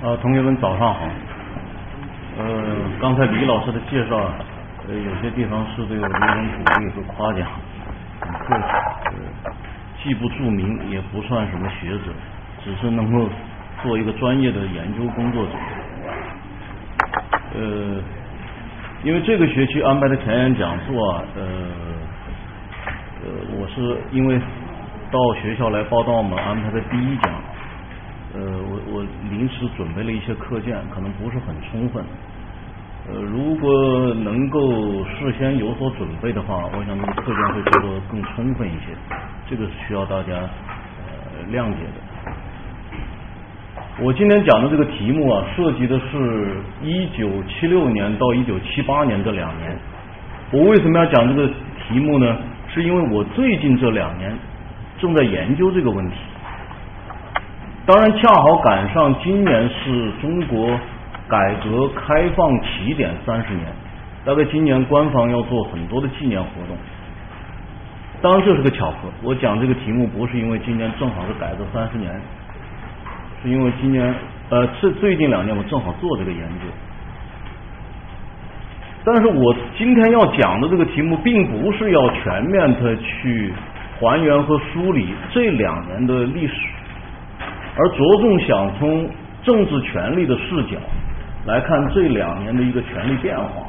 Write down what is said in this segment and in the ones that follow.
呃，同学们早上好。呃，刚才李老师的介绍，呃，有些地方是对我的一种鼓励和夸奖，很客气。呃，既不著名，也不算什么学者，只是能够做一个专业的研究工作者。呃，因为这个学期安排的前沿讲座啊，呃，呃，我是因为到学校来报道我们安排的第一讲。呃，我我临时准备了一些课件，可能不是很充分。呃，如果能够事先有所准备的话，我想这个课件会做得更充分一些。这个是需要大家呃谅解的。我今天讲的这个题目啊，涉及的是一九七六年到一九七八年这两年。我为什么要讲这个题目呢？是因为我最近这两年正在研究这个问题。当然，恰好赶上今年是中国改革开放起点三十年，大概今年官方要做很多的纪念活动。当然，这是个巧合。我讲这个题目不是因为今年正好是改革三十年，是因为今年呃，最最近两年我正好做这个研究。但是我今天要讲的这个题目，并不是要全面的去还原和梳理这两年的历史。而着重想从政治权力的视角来看这两年的一个权力变化，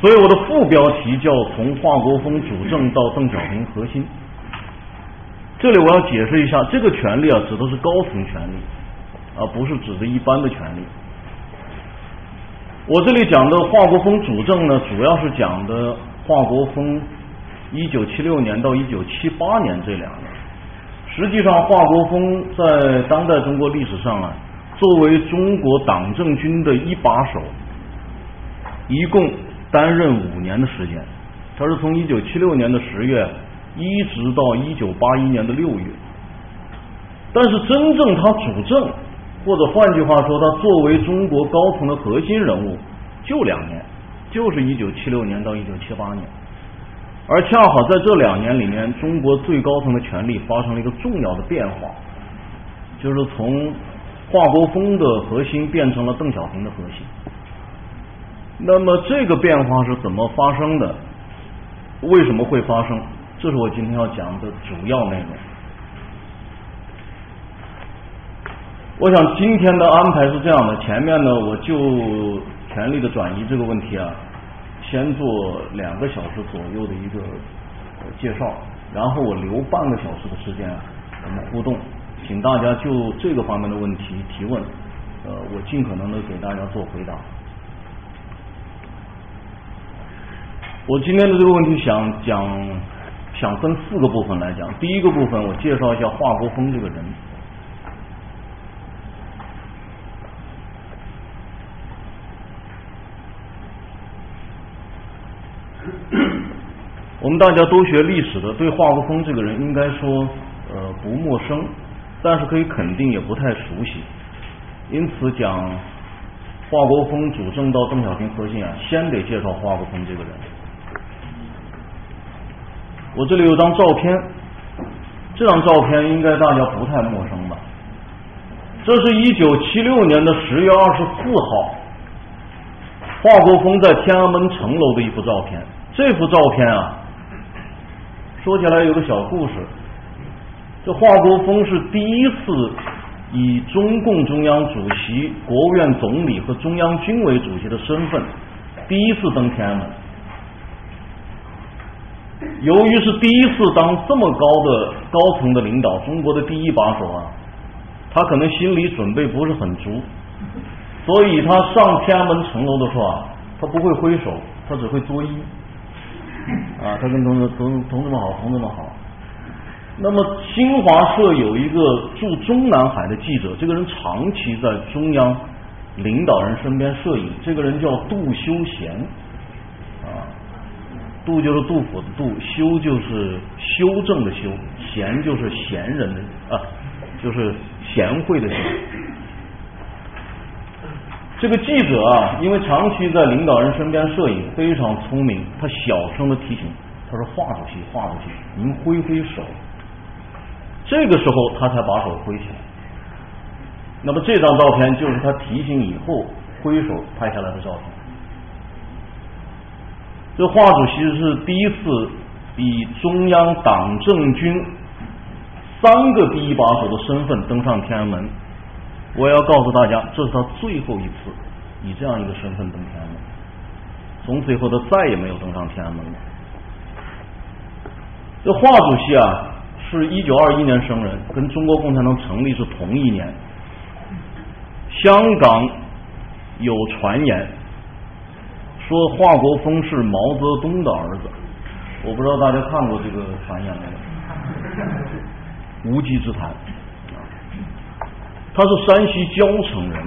所以我的副标题叫“从华国锋主政到邓小平核心”。这里我要解释一下，这个权力啊，指的是高层权力，而不是指的一般的权力。我这里讲的华国锋主政呢，主要是讲的华国锋一九七六年到一九七八年这两年。实际上，华国锋在当代中国历史上啊，作为中国党政军的一把手，一共担任五年的时间。他是从一九七六年的十月一直到一九八一年的六月。但是，真正他主政，或者换句话说，他作为中国高层的核心人物，就两年，就是一九七六年到一九七八年。而恰好在这两年里面，中国最高层的权力发生了一个重要的变化，就是从华国锋的核心变成了邓小平的核心。那么这个变化是怎么发生的？为什么会发生？这是我今天要讲的主要内容。我想今天的安排是这样的：前面呢，我就权力的转移这个问题啊。先做两个小时左右的一个介绍，然后我留半个小时的时间，我们互动，请大家就这个方面的问题提问，呃，我尽可能的给大家做回答。我今天的这个问题想讲，想分四个部分来讲。第一个部分，我介绍一下华国锋这个人。我们大家都学历史的，对华国锋这个人应该说呃不陌生，但是可以肯定也不太熟悉。因此讲华国锋主政到邓小平核心啊，先得介绍华国锋这个人。我这里有张照片，这张照片应该大家不太陌生吧？这是一九七六年的十月二十四号，华国锋在天安门城楼的一幅照片。这幅照片啊。说起来有个小故事，这华国锋是第一次以中共中央主席、国务院总理和中央军委主席的身份第一次登天安门。由于是第一次当这么高的高层的领导，中国的第一把手啊，他可能心理准备不是很足，所以他上天安门城楼的时候啊，他不会挥手，他只会作揖。啊，他跟同志同同志们好，同志们好。那么新华社有一个驻中南海的记者，这个人长期在中央领导人身边摄影，这个人叫杜修贤。啊，杜就是杜甫的杜，修就是修正的修，贤就是贤人的啊，就是贤惠的贤。这个记者啊，因为长期在领导人身边摄影，非常聪明。他小声的提醒他说：“华主席，华主席，您挥挥手。”这个时候他才把手挥起来。那么这张照片就是他提醒以后挥手拍下来的照片。这华主席是第一次以中央党政军三个第一把手的身份登上天安门。我要告诉大家，这是他最后一次以这样一个身份登天安门。从此以后，他再也没有登上天安门了。这华主席啊，是一九二一年生人，跟中国共产党成立是同一年。香港有传言说华国锋是毛泽东的儿子，我不知道大家看过这个传言没有？无稽之谈。他是山西交城人，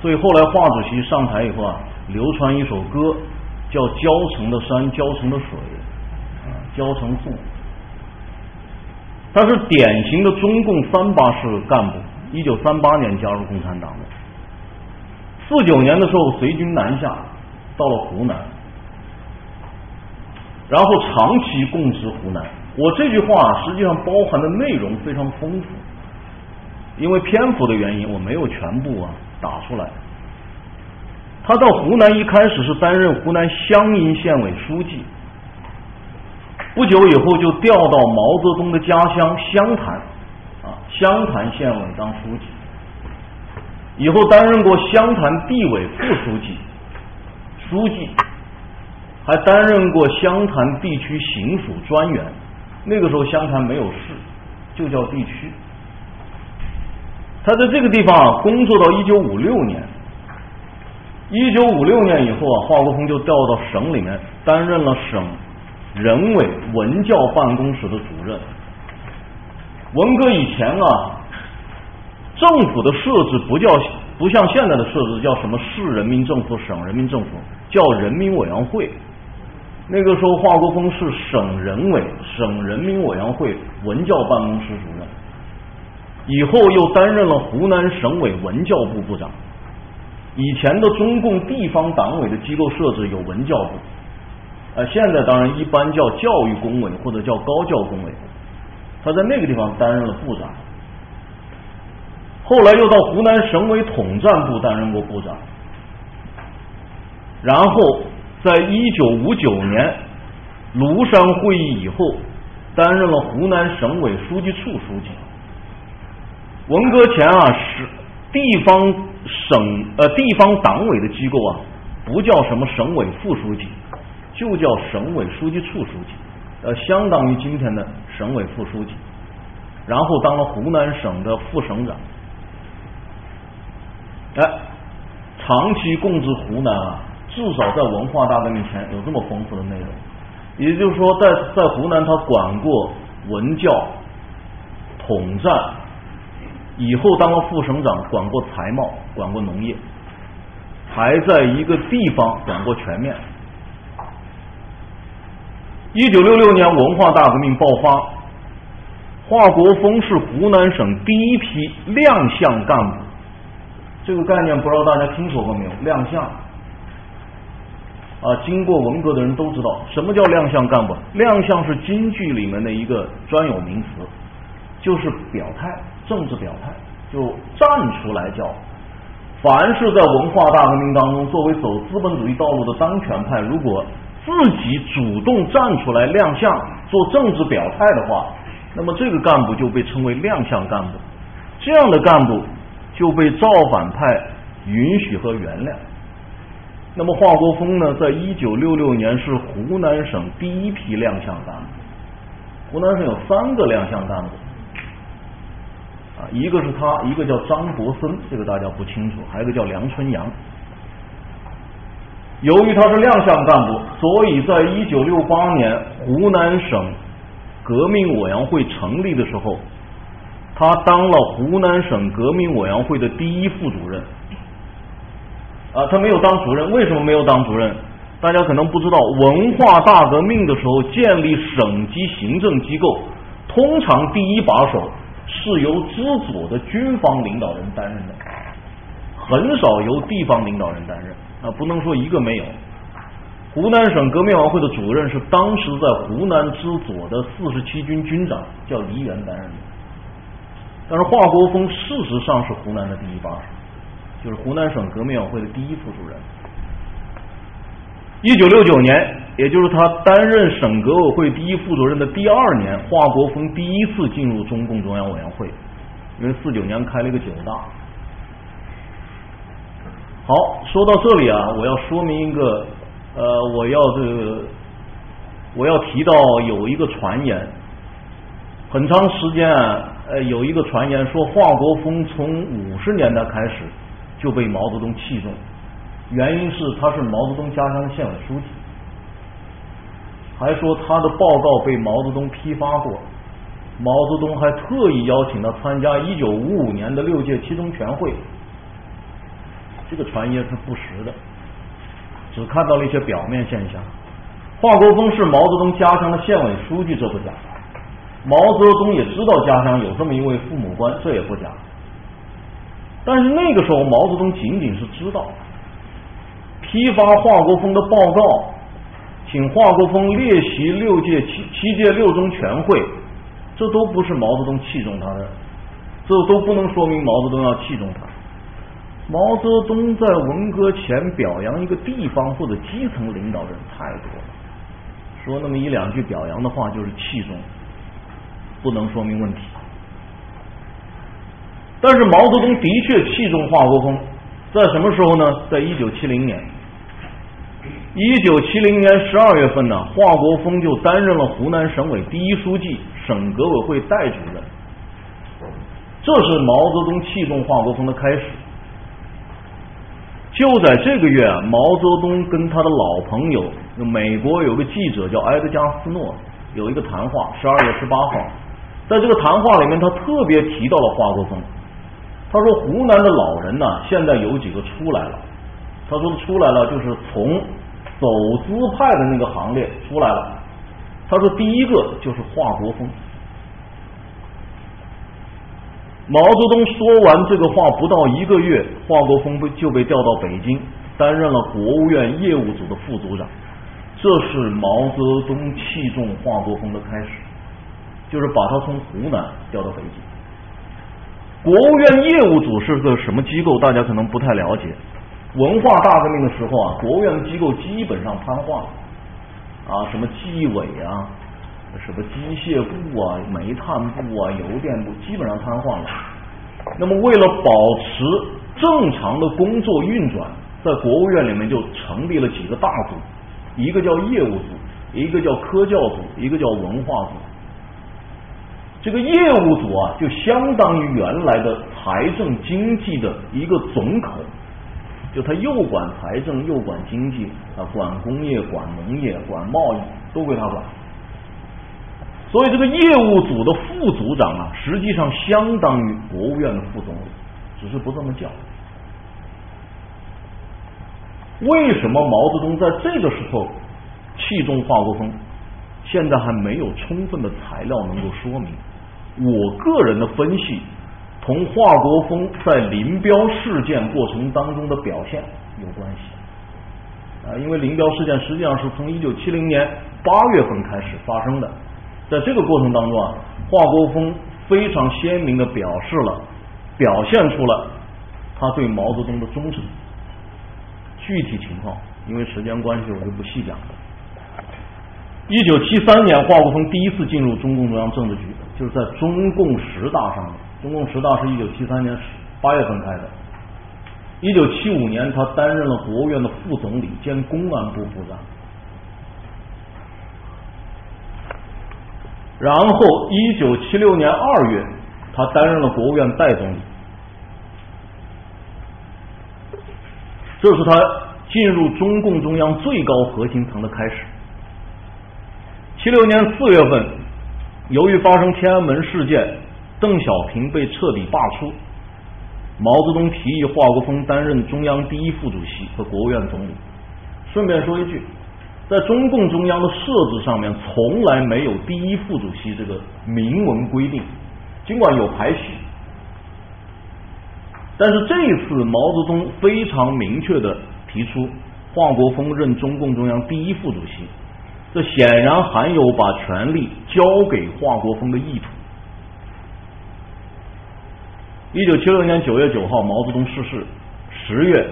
所以后来华主席上台以后啊，流传一首歌，叫《交城的山，交城的水》，啊交城颂。他是典型的中共三八式干部，一九三八年加入共产党的，四九年的时候随军南下，到了湖南，然后长期供职湖南。我这句话实际上包含的内容非常丰富。因为篇幅的原因，我没有全部啊打出来。他到湖南一开始是担任湖南湘阴县委书记，不久以后就调到毛泽东的家乡湘潭啊湘潭县委当书记，以后担任过湘潭地委副书记、书记，还担任过湘潭地区行署专员。那个时候湘潭没有市，就叫地区。他在这个地方啊工作到一九五六年，一九五六年以后啊，华国锋就调到省里面担任了省人委文教办公室的主任。文革以前啊，政府的设置不叫不像现在的设置叫什么市人民政府、省人民政府，叫人民委员会。那个时候，华国锋是省人委、省人民委员会文教办公室主任。以后又担任了湖南省委文教部部长。以前的中共地方党委的机构设置有文教部，呃，现在当然一般叫教育工委或者叫高教工委。他在那个地方担任了部长，后来又到湖南省委统战部担任过部长，然后在一九五九年庐山会议以后，担任了湖南省委书记处书记。文革前啊，是地方省呃地方党委的机构啊，不叫什么省委副书记，就叫省委书记处书记，呃，相当于今天的省委副书记。然后当了湖南省的副省长，哎，长期供职湖南啊，至少在文化大革命前有这么丰富的内容。也就是说，在在湖南他管过文教、统战。以后当了副省长，管过财贸，管过农业，还在一个地方管过全面。一九六六年文化大革命爆发，华国锋是湖南省第一批亮相干部。这个概念不知道大家听说过没有？亮相啊，经过文革的人都知道什么叫亮相干部。亮相是京剧里面的一个专有名词，就是表态。政治表态就站出来叫，凡是在文化大革命当中作为走资本主义道路的当权派，如果自己主动站出来亮相做政治表态的话，那么这个干部就被称为亮相干部，这样的干部就被造反派允许和原谅。那么华国锋呢，在一九六六年是湖南省第一批亮相干部，湖南省有三个亮相干部。啊一个是他，一个叫张伯森，这个大家不清楚，还有一个叫梁春阳。由于他是亮相干部，所以在一九六八年湖南省革命委员会成立的时候，他当了湖南省革命委员会的第一副主任。啊，他没有当主任，为什么没有当主任？大家可能不知道，文化大革命的时候建立省级行政机构，通常第一把手。是由知左的军方领导人担任的，很少由地方领导人担任。啊，不能说一个没有。湖南省革命委员会的主任是当时在湖南知左的四十七军军长，叫黎元担任的。但是华国锋事实上是湖南的第一把手，就是湖南省革命委员会的第一副主任。一九六九年，也就是他担任省革委会第一副主任的第二年，华国锋第一次进入中共中央委员会，因为四九年开了一个九大。好，说到这里啊，我要说明一个，呃，我要这个，我要提到有一个传言，很长时间啊，呃，有一个传言说华国锋从五十年代开始就被毛泽东器重。原因是他是毛泽东家乡的县委书记，还说他的报告被毛泽东批发过，毛泽东还特意邀请他参加一九五五年的六届七中全会。这个传言是不实的，只看到了一些表面现象。华国锋是毛泽东家乡的县委书记，这不假；毛泽东也知道家乡有这么一位父母官，这也不假。但是那个时候，毛泽东仅仅是知道。批发华国锋的报告，请华国锋列席六届七七届六中全会，这都不是毛泽东器重他的，这都不能说明毛泽东要器重他。毛泽东在文革前表扬一个地方或者基层领导人太多了，说那么一两句表扬的话就是器重，不能说明问题。但是毛泽东的确器重华国锋，在什么时候呢？在一九七零年。一九七零年十二月份呢，华国锋就担任了湖南省委第一书记、省革委会代主任。这是毛泽东器重华国锋的开始。就在这个月，毛泽东跟他的老朋友，美国有个记者叫埃德加斯诺，有一个谈话。十二月十八号，在这个谈话里面，他特别提到了华国锋。他说：“湖南的老人呢，现在有几个出来了。他说出来了，就是从。”走资派的那个行列出来了。他说：“第一个就是华国锋。”毛泽东说完这个话不到一个月，华国锋被就被调到北京，担任了国务院业务组的副组长。这是毛泽东器重华国锋的开始，就是把他从湖南调到北京。国务院业务组是个什么机构？大家可能不太了解。文化大革命的时候啊，国务院的机构基本上瘫痪了啊，什么纪委啊，什么机械部啊、煤炭部啊、邮电部，基本上瘫痪了。那么，为了保持正常的工作运转，在国务院里面就成立了几个大组，一个叫业务组，一个叫科教组，一个叫文化组。这个业务组啊，就相当于原来的财政经济的一个总口。就他又管财政又管经济啊，管工业、管农业、管贸易都归他管。所以这个业务组的副组长啊，实际上相当于国务院的副总理，只是不这么叫。为什么毛泽东在这个时候器重华国锋？现在还没有充分的材料能够说明。我个人的分析。同华国锋在林彪事件过程当中的表现有关系啊，因为林彪事件实际上是从一九七零年八月份开始发生的，在这个过程当中啊，华国锋非常鲜明的表示了，表现出了他对毛泽东的忠诚。具体情况，因为时间关系，我就不细讲了。一九七三年，华国锋第一次进入中共中央政治局，就是在中共十大上面。中共十大是一九七三年八月份开的，一九七五年他担任了国务院的副总理兼公安部部长，然后一九七六年二月他担任了国务院代总理，这是他进入中共中央最高核心层的开始。七六年四月份，由于发生天安门事件。邓小平被彻底罢黜，毛泽东提议华国锋担任中央第一副主席和国务院总理。顺便说一句，在中共中央的设置上面，从来没有第一副主席这个明文规定，尽管有排序，但是这一次毛泽东非常明确的提出华国锋任中共中央第一副主席，这显然含有把权力交给华国锋的意图。一九七六年九月九号，毛泽东逝世。十月，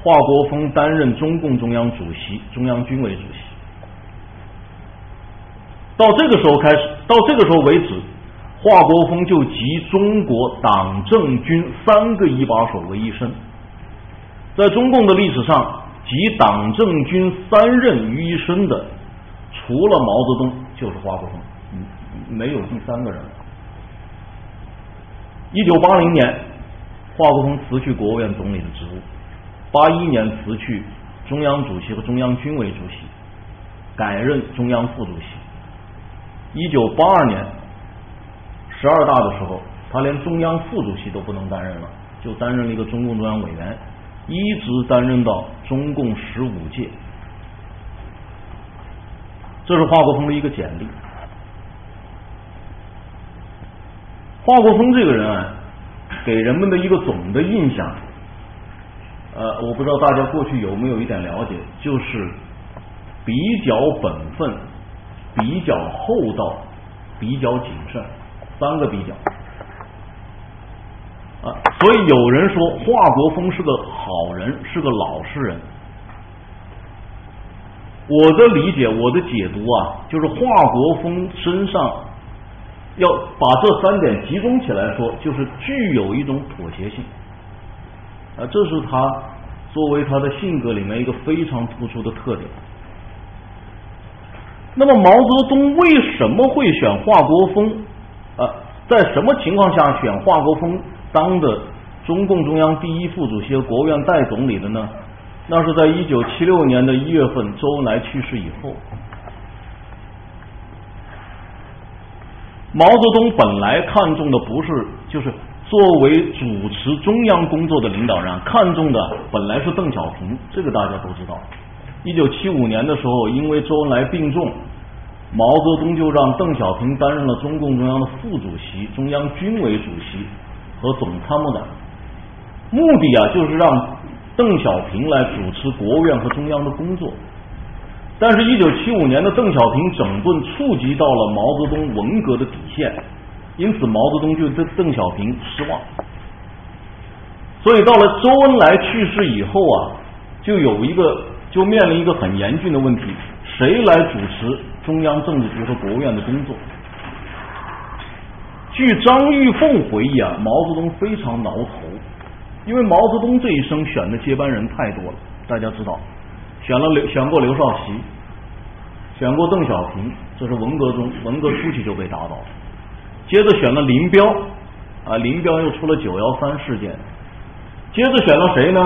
华国锋担任中共中央主席、中央军委主席。到这个时候开始，到这个时候为止，华国锋就集中国党政军三个一把手为一身。在中共的历史上，集党政军三任于一身的，除了毛泽东，就是华国锋，没有第三个人。一九八零年，华国锋辞去国务院总理的职务；八一年辞去中央主席和中央军委主席，改任中央副主席。一九八二年十二大的时候，他连中央副主席都不能担任了，就担任了一个中共中央委员，一直担任到中共十五届。这是华国锋的一个简历。华国锋这个人啊，给人们的一个总的印象，呃，我不知道大家过去有没有一点了解，就是比较本分、比较厚道、比较谨慎，三个比较啊。所以有人说华国锋是个好人，是个老实人。我的理解，我的解读啊，就是华国锋身上。要把这三点集中起来说，就是具有一种妥协性，啊，这是他作为他的性格里面一个非常突出的特点。那么毛泽东为什么会选华国锋？啊，在什么情况下选华国锋当的中共中央第一副主席和国务院代总理的呢？那是在一九七六年的一月份，周恩来去世以后。毛泽东本来看重的不是，就是作为主持中央工作的领导人，看重的本来是邓小平，这个大家都知道。一九七五年的时候，因为周恩来病重，毛泽东就让邓小平担任了中共中央的副主席、中央军委主席和总参谋长，目的啊就是让邓小平来主持国务院和中央的工作。但是，一九七五年的邓小平整顿触及到了毛泽东文革的底线，因此毛泽东就对邓小平失望。所以，到了周恩来去世以后啊，就有一个就面临一个很严峻的问题：谁来主持中央政治局和国务院的工作？据张玉凤回忆啊，毛泽东非常挠头，因为毛泽东这一生选的接班人太多了，大家知道。选了刘，选过刘少奇，选过邓小平，这是文革中文革初期就被打倒。接着选了林彪，啊，林彪又出了九幺三事件。接着选了谁呢？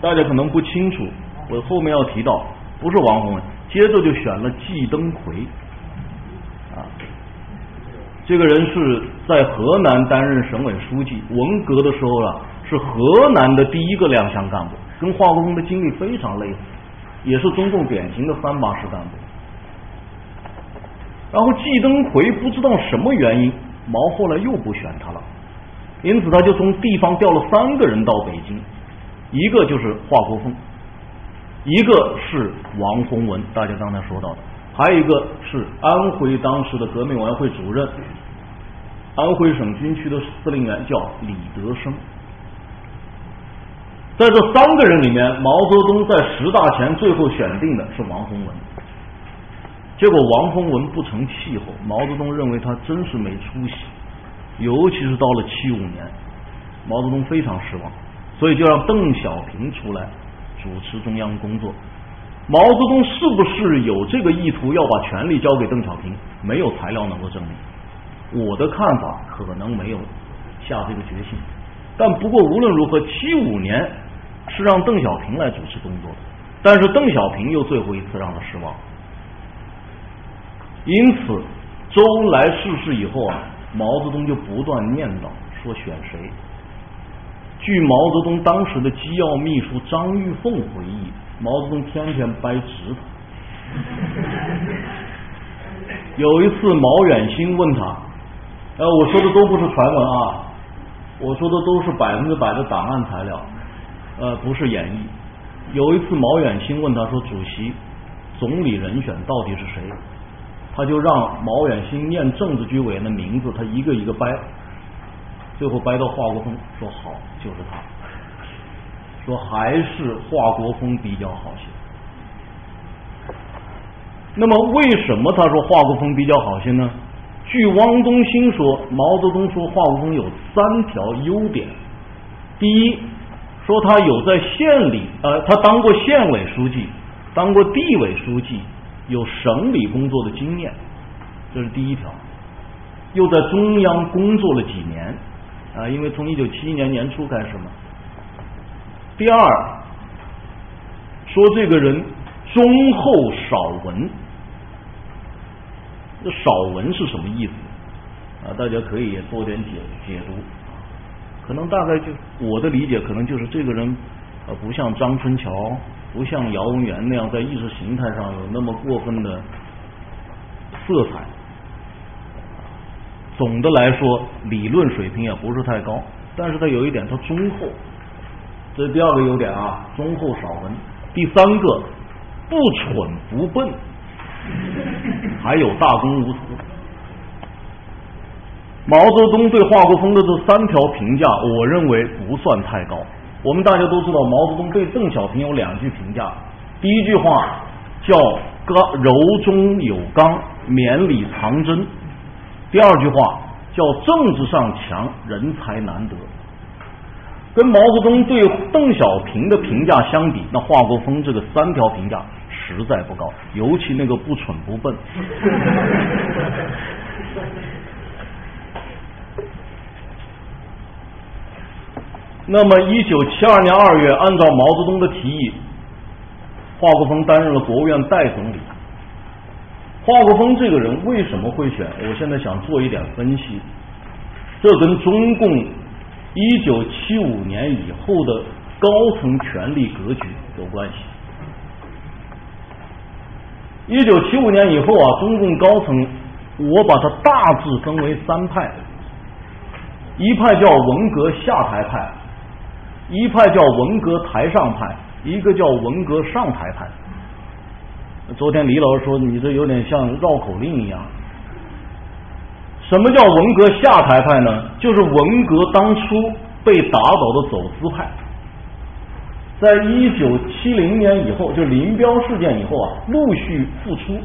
大家可能不清楚，我后面要提到，不是王洪文。接着就选了季登奎，啊，这个人是在河南担任省委书记，文革的时候啊，是河南的第一个亮相干部，跟华国锋的经历非常类似。也是中共典型的三把式干部，然后季登奎不知道什么原因，毛后来又不选他了，因此他就从地方调了三个人到北京，一个就是华国锋，一个是王洪文，大家刚才说到的，还有一个是安徽当时的革命委员会主任，安徽省军区的司令员叫李德生。在这三个人里面，毛泽东在十大前最后选定的是王洪文。结果王洪文不成气候，毛泽东认为他真是没出息，尤其是到了七五年，毛泽东非常失望，所以就让邓小平出来主持中央工作。毛泽东是不是有这个意图要把权力交给邓小平？没有材料能够证明。我的看法可能没有下这个决心，但不过无论如何，七五年。是让邓小平来主持工作的，但是邓小平又最后一次让他失望，因此周恩来逝世以后啊，毛泽东就不断念叨说选谁。据毛泽东当时的机要秘书张玉凤回忆，毛泽东天天掰指头。有一次毛远新问他，呃，我说的都不是传闻啊，我说的都是百分之百的档案材料。呃，不是演绎。有一次，毛远新问他说：“主席，总理人选到底是谁？”他就让毛远新念政治局委员的名字，他一个一个掰。最后掰到华国锋说好，就是他，说还是华国锋比较好些。那么为什么他说华国锋比较好些呢？据汪东兴说，毛泽东说华国锋有三条优点。第一，说他有在县里，呃，他当过县委书记，当过地委书记，有省里工作的经验，这是第一条。又在中央工作了几年，啊，因为从一九七一年年初开始嘛。第二，说这个人忠厚少文。这少文是什么意思啊？大家可以多点解解读。可能大概就我的理解，可能就是这个人呃，不像张春桥，不像姚文元那样在意识形态上有那么过分的色彩。总的来说，理论水平也不是太高，但是他有一点，他忠厚。这是第二个优点啊，忠厚少文。第三个，不蠢不笨。还有大公无私。毛泽东对华国锋的这三条评价，我认为不算太高。我们大家都知道，毛泽东对邓小平有两句评价，第一句话叫“刚柔中有刚，绵里藏针”，第二句话叫“政治上强，人才难得”。跟毛泽东对邓小平的评价相比，那华国锋这个三条评价。实在不高，尤其那个不蠢不笨。那么，一九七二年二月，按照毛泽东的提议，华国锋担任了国务院代总理。华国锋这个人为什么会选？我现在想做一点分析，这跟中共一九七五年以后的高层权力格局有关系。一九七五年以后啊，中共高层我把它大致分为三派，一派叫文革下台派，一派叫文革台上派，一个叫文革上台派。昨天李老师说你这有点像绕口令一样。什么叫文革下台派呢？就是文革当初被打倒的走资派。在一九七零年以后，就林彪事件以后啊，陆续复出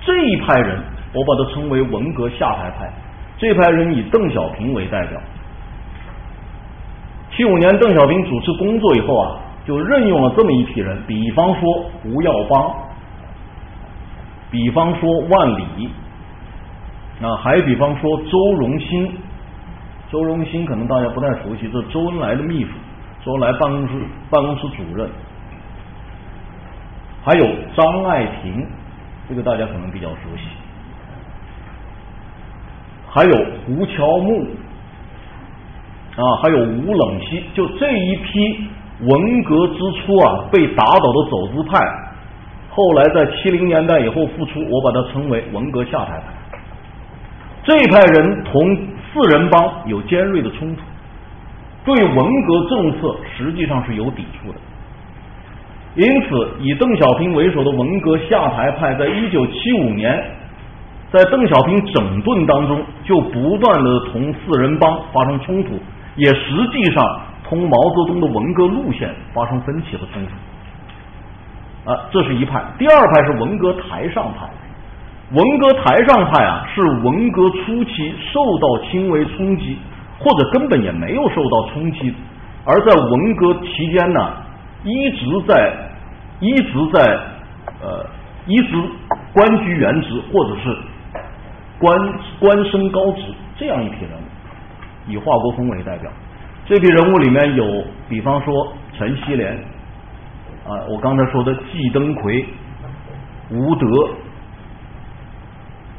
这一派人，我把它称为文革下台派。这派人以邓小平为代表。七五年邓小平主持工作以后啊，就任用了这么一批人，比方说胡耀邦，比方说万里，啊，还比方说周荣新。周荣新可能大家不太熟悉，这周恩来的秘书。周恩来办公室办公室主任，还有张爱萍，这个大家可能比较熟悉，还有胡乔木，啊，还有吴冷西，就这一批文革之初啊被打倒的走资派，后来在七零年代以后复出，我把它称为文革下台派。这一派人同四人帮有尖锐的冲突。对文革政策实际上是有抵触的，因此以邓小平为首的文革下台派，在一九七五年，在邓小平整顿当中，就不断的同四人帮发生冲突，也实际上同毛泽东的文革路线发生分歧和冲突。啊，这是一派。第二派是文革台上派，文革台上派啊，是文革初期受到轻微冲击。或者根本也没有受到冲击，而在文革期间呢，一直在一直在呃一直官居原职，或者是官官升高职这样一批人物，以华国锋为代表。这批人物里面有，比方说陈锡联啊，我刚才说的季登奎、吴德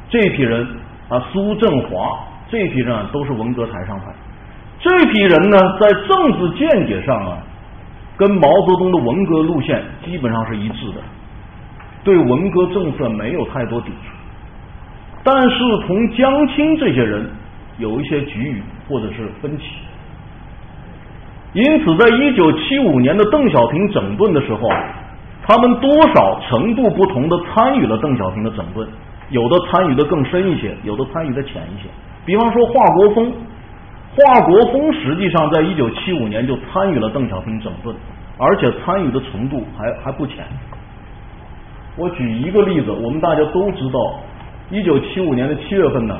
这批人啊，苏振华。这批人都是文革台上派，这批人呢，在政治见解上啊，跟毛泽东的文革路线基本上是一致的，对文革政策没有太多抵触，但是同江青这些人有一些局域或者是分歧，因此，在一九七五年的邓小平整顿的时候，他们多少程度不同的参与了邓小平的整顿，有的参与的更深一些，有的参与的浅一些。比方说，华国锋，华国锋实际上在一九七五年就参与了邓小平整顿，而且参与的程度还还不浅。我举一个例子，我们大家都知道，一九七五年的七月份呢，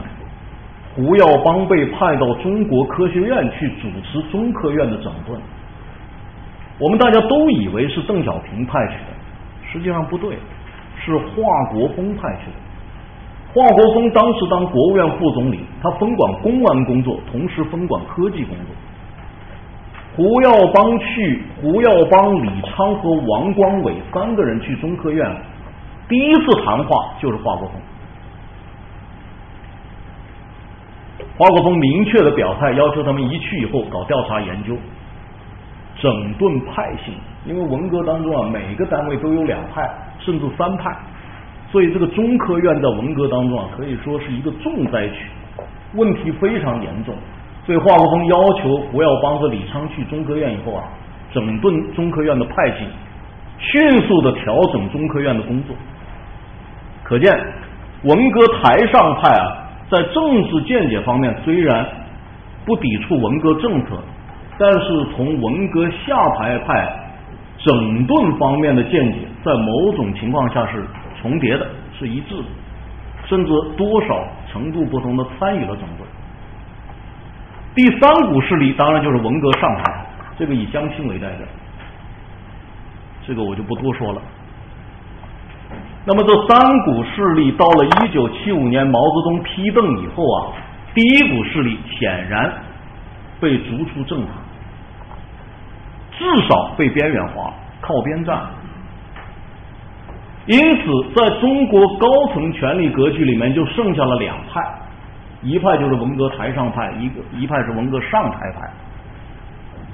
胡耀邦被派到中国科学院去主持中科院的整顿。我们大家都以为是邓小平派去的，实际上不对，是华国锋派去的。华国锋当时当国务院副总理，他分管公安工作，同时分管科技工作。胡耀邦去，胡耀邦、李昌和王光伟三个人去中科院，第一次谈话就是华国锋。华国锋明确的表态，要求他们一去以后搞调查研究，整顿派系，因为文革当中啊，每个单位都有两派，甚至三派。所以这个中科院在文革当中啊，可以说是一个重灾区，问题非常严重。所以华国锋要求胡耀邦和李昌去中科院以后啊，整顿中科院的派系，迅速的调整中科院的工作。可见文革台上派啊，在政治见解方面虽然不抵触文革政策，但是从文革下台派整顿方面的见解，在某种情况下是。重叠的是一致的，甚至多少程度不同的参与了整顿。第三股势力当然就是文革上台，这个以江青为代表，这个我就不多说了。那么这三股势力到了一九七五年毛泽东批邓以后啊，第一股势力显然被逐出政坛，至少被边缘化，靠边站。因此，在中国高层权力格局里面，就剩下了两派，一派就是文革台上派，一个一派是文革上台派。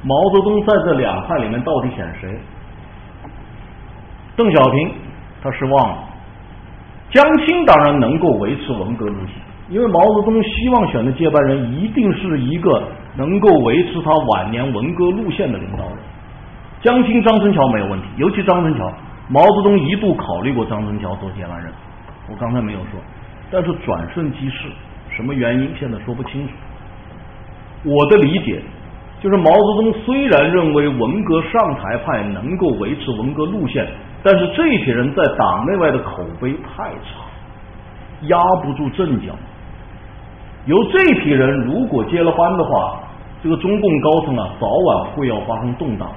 毛泽东在这两派里面到底选谁？邓小平他失望了，江青当然能够维持文革路线，因为毛泽东希望选的接班人一定是一个能够维持他晚年文革路线的领导人。江青、张春桥没有问题，尤其张春桥。毛泽东一度考虑过张春桥做接班人，我刚才没有说，但是转瞬即逝，什么原因现在说不清楚。我的理解就是毛泽东虽然认为文革上台派能够维持文革路线，但是这些人在党内外的口碑太差，压不住阵脚。由这批人如果接了班的话，这个中共高层啊，早晚会要发生动荡。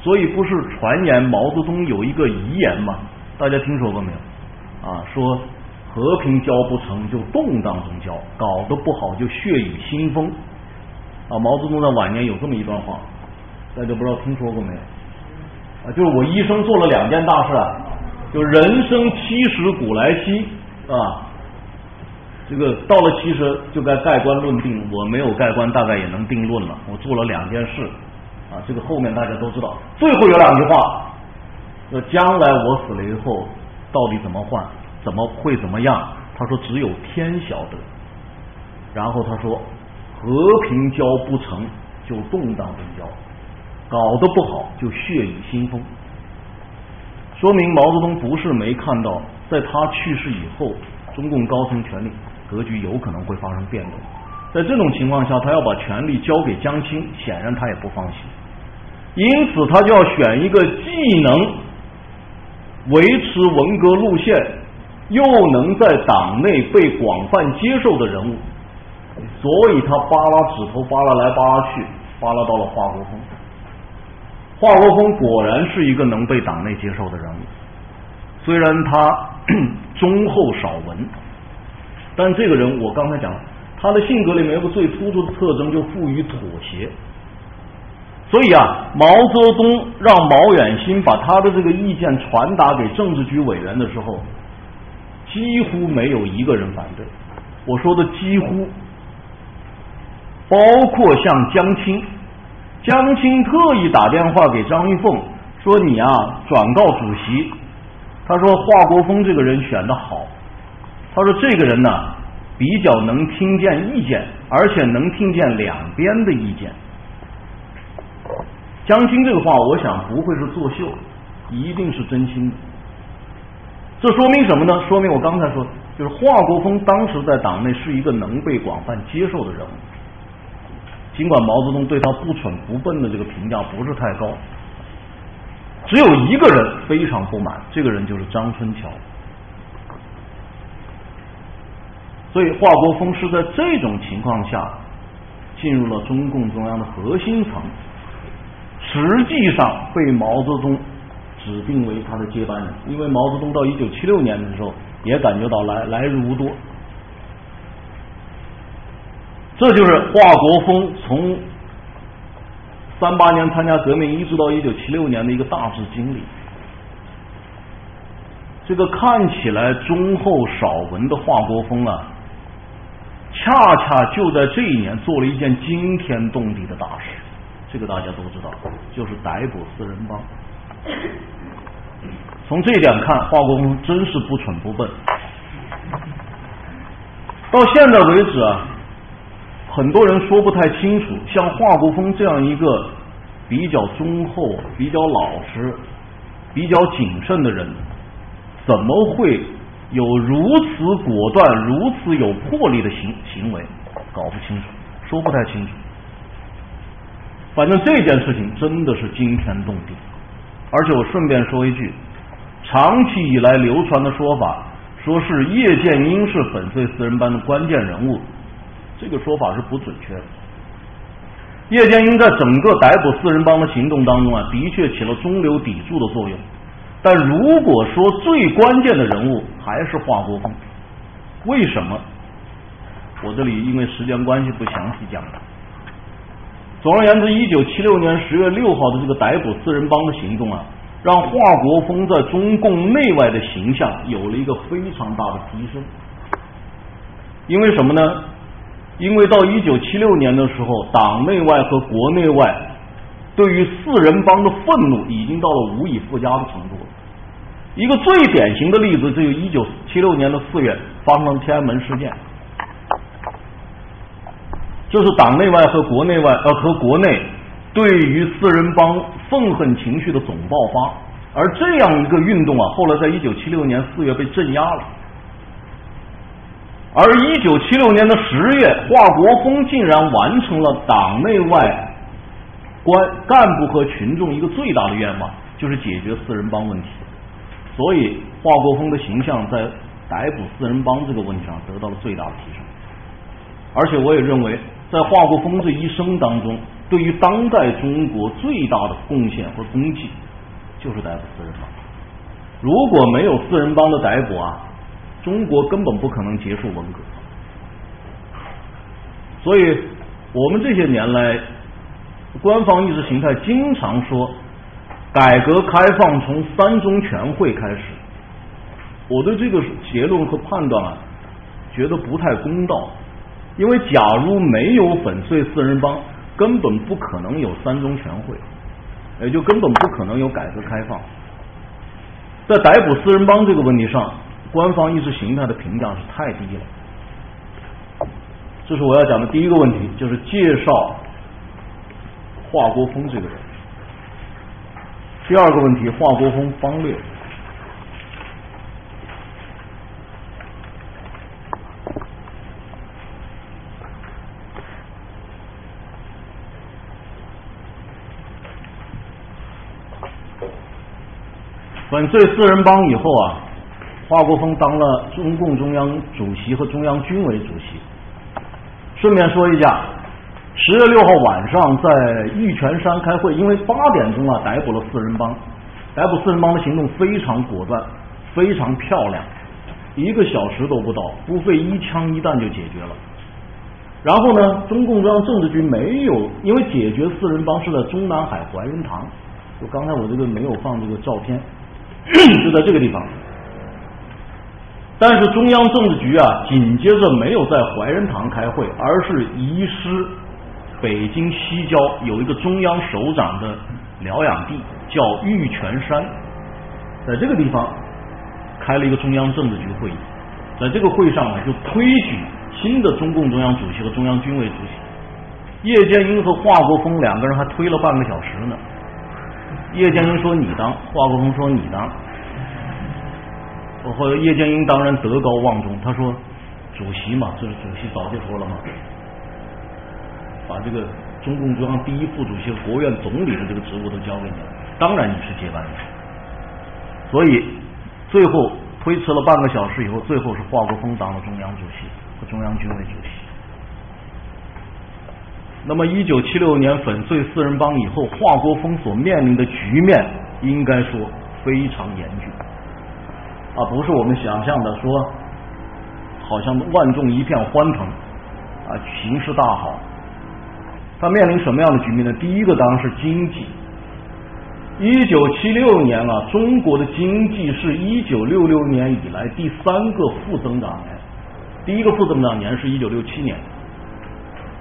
所以不是传言毛泽东有一个遗言吗？大家听说过没有？啊，说和平交不成就动荡中交，搞得不好就血雨腥风。啊，毛泽东在晚年有这么一段话，大家不知道听说过没有？啊，就是我一生做了两件大事啊，就人生七十古来稀啊，这个到了七十就该盖棺论定，我没有盖棺，大概也能定论了。我做了两件事。啊，这个后面大家都知道，最后有两句话，说将来我死了以后到底怎么换，怎么会怎么样？他说只有天晓得。然后他说和平交不成就动荡中交，搞得不好就血雨腥风。说明毛泽东不是没看到，在他去世以后，中共高层权力格局有可能会发生变动。在这种情况下，他要把权力交给江青，显然他也不放心。因此，他就要选一个既能维持文革路线，又能在党内被广泛接受的人物。所以他扒拉指头，扒拉来扒拉去，扒拉到了华国锋。华国锋果然是一个能被党内接受的人物，虽然他 忠厚少闻，但这个人我刚才讲了，他的性格里面有个最突出的特征，就富于妥协。所以啊，毛泽东让毛远新把他的这个意见传达给政治局委员的时候，几乎没有一个人反对。我说的几乎，包括像江青，江青特意打电话给张玉凤说：“你啊，转告主席，他说华国锋这个人选的好，他说这个人呢比较能听见意见，而且能听见两边的意见。”江青这个话，我想不会是作秀，一定是真心的。这说明什么呢？说明我刚才说，就是华国锋当时在党内是一个能被广泛接受的人物。尽管毛泽东对他不蠢不笨的这个评价不是太高，只有一个人非常不满，这个人就是张春桥。所以华国锋是在这种情况下进入了中共中央的核心层，实际上被毛泽东指定为他的接班人，因为毛泽东到一九七六年的时候也感觉到来来日无多。这就是华国锋从三八年参加革命一直到一九七六年的一个大致经历。这个看起来忠厚少文的华国锋啊，恰恰就在这一年做了一件惊天动地的大事。这个大家都知道，就是逮捕四人帮。从这一点看，华国锋真是不蠢不笨。到现在为止啊。很多人说不太清楚，像华国锋这样一个比较忠厚、比较老实、比较谨慎的人，怎么会有如此果断、如此有魄力的行行为？搞不清楚，说不太清楚。反正这件事情真的是惊天动地，而且我顺便说一句，长期以来流传的说法，说是叶剑英是粉碎四人帮的关键人物。这个说法是不准确的。叶剑英在整个逮捕四人帮的行动当中啊，的确起了中流砥柱的作用。但如果说最关键的人物还是华国锋，为什么？我这里因为时间关系不详细讲了。总而言之，一九七六年十月六号的这个逮捕四人帮的行动啊，让华国锋在中共内外的形象有了一个非常大的提升。因为什么呢？因为到一九七六年的时候，党内外和国内外对于四人帮的愤怒已经到了无以复加的程度了。一个最典型的例子，就是一九七六年的四月发生了天安门事件，这是党内外和国内外呃和国内对于四人帮愤恨情绪的总爆发。而这样一个运动啊，后来在一九七六年四月被镇压了。而一九七六年的十月，华国锋竟然完成了党内外官干部和群众一个最大的愿望，就是解决四人帮问题。所以，华国锋的形象在逮捕四人帮这个问题上得到了最大的提升。而且，我也认为，在华国锋这一生当中，对于当代中国最大的贡献和功绩，就是逮捕四人帮。如果没有四人帮的逮捕啊！中国根本不可能结束文革，所以我们这些年来，官方意识形态经常说改革开放从三中全会开始。我对这个结论和判断啊，觉得不太公道，因为假如没有粉碎四人帮，根本不可能有三中全会，也就根本不可能有改革开放。在逮捕四人帮这个问题上。官方意识形态的评价是太低了，这是我要讲的第一个问题，就是介绍华国锋这个人。第二个问题，华国锋方略。粉碎四人帮以后啊。华国锋当了中共中央主席和中央军委主席。顺便说一下，十月六号晚上在玉泉山开会，因为八点钟啊逮捕了四人帮，逮捕四人帮的行动非常果断，非常漂亮，一个小时都不到，不费一枪一弹就解决了。然后呢，中共中央政治局没有，因为解决四人帮是在中南海怀仁堂，就刚才我这个没有放这个照片，就在这个地方。但是中央政治局啊，紧接着没有在怀仁堂开会，而是移师北京西郊有一个中央首长的疗养地，叫玉泉山，在这个地方开了一个中央政治局会议，在这个会上呢，就推举新的中共中央主席和中央军委主席。叶剑英和华国锋两个人还推了半个小时呢。叶剑英说你当，华国锋说你当。后来叶剑英当然德高望重，他说：“主席嘛，这是主席早就说了嘛，把这个中共中央第一副主席和、国务院总理的这个职务都交给你了，当然你是接班人。所以最后推迟了半个小时以后，最后是华国锋当了中央主席和中央军委主席。那么一九七六年粉碎四人帮以后，华国锋所面临的局面，应该说非常严峻啊，不是我们想象的说，好像万众一片欢腾啊，形势大好。他面临什么样的局面呢？第一个当然是经济。一九七六年啊，中国的经济是一九六六年以来第三个负增长年。第一个负增长年是一九六七年，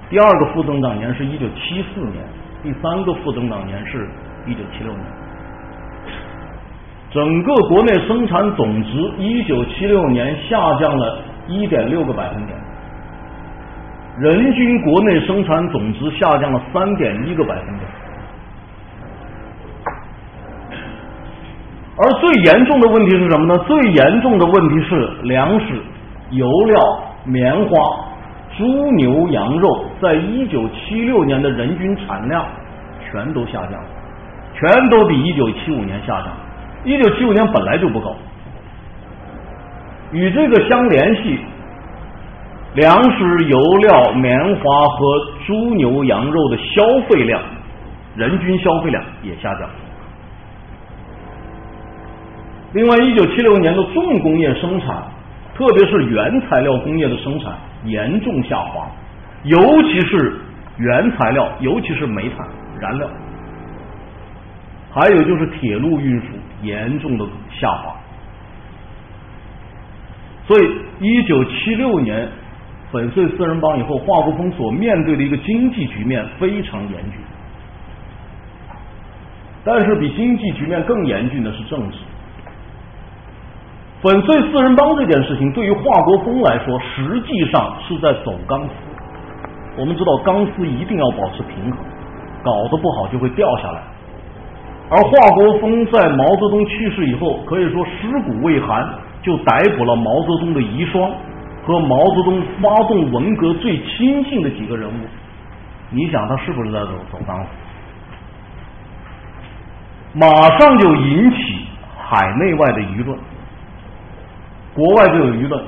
第二个负增长年是一九七四年，第三个负增长年是一九七六年。整个国内生产总值一九七六年下降了一点六个百分点。人均国内生产总值下降了三点一个百分点，而最严重的问题是什么呢？最严重的问题是粮食、油料、棉花、猪牛羊肉，在一九七六年的人均产量全都下降，全都比一九七五年下降。一九七五年本来就不高，与这个相联系。粮食、油料、棉花和猪牛羊肉的消费量，人均消费量也下降。另外，一九七六年的重工业生产，特别是原材料工业的生产严重下滑，尤其是原材料，尤其是煤炭燃料，还有就是铁路运输严重的下滑。所以，一九七六年。粉碎四人帮以后，华国锋所面对的一个经济局面非常严峻。但是比经济局面更严峻的是政治。粉碎四人帮这件事情对于华国锋来说，实际上是在走钢丝。我们知道钢丝一定要保持平衡，搞得不好就会掉下来。而华国锋在毛泽东去世以后，可以说尸骨未寒，就逮捕了毛泽东的遗孀。和毛泽东发动文革最亲近的几个人物，你想他是不是在走走钢丝？马上就引起海内外的舆论，国外就有舆论，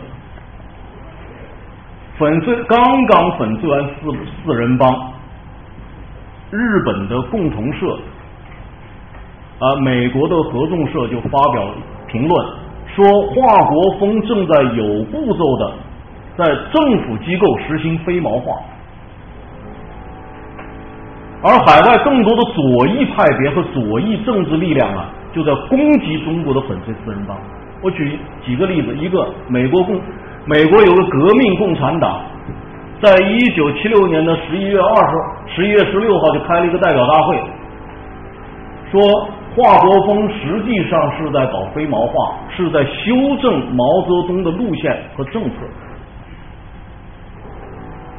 粉碎刚刚粉碎完四四人帮，日本的共同社啊，美国的合众社就发表评论。说华国锋正在有步骤的在政府机构实行非毛化，而海外更多的左翼派别和左翼政治力量啊，就在攻击中国的粉碎四人帮。我举几个例子，一个美国共美国有个革命共产党，在一九七六年的十一月二十十一月十六号就开了一个代表大会，说。华国锋实际上是在搞非毛化，是在修正毛泽东的路线和政策。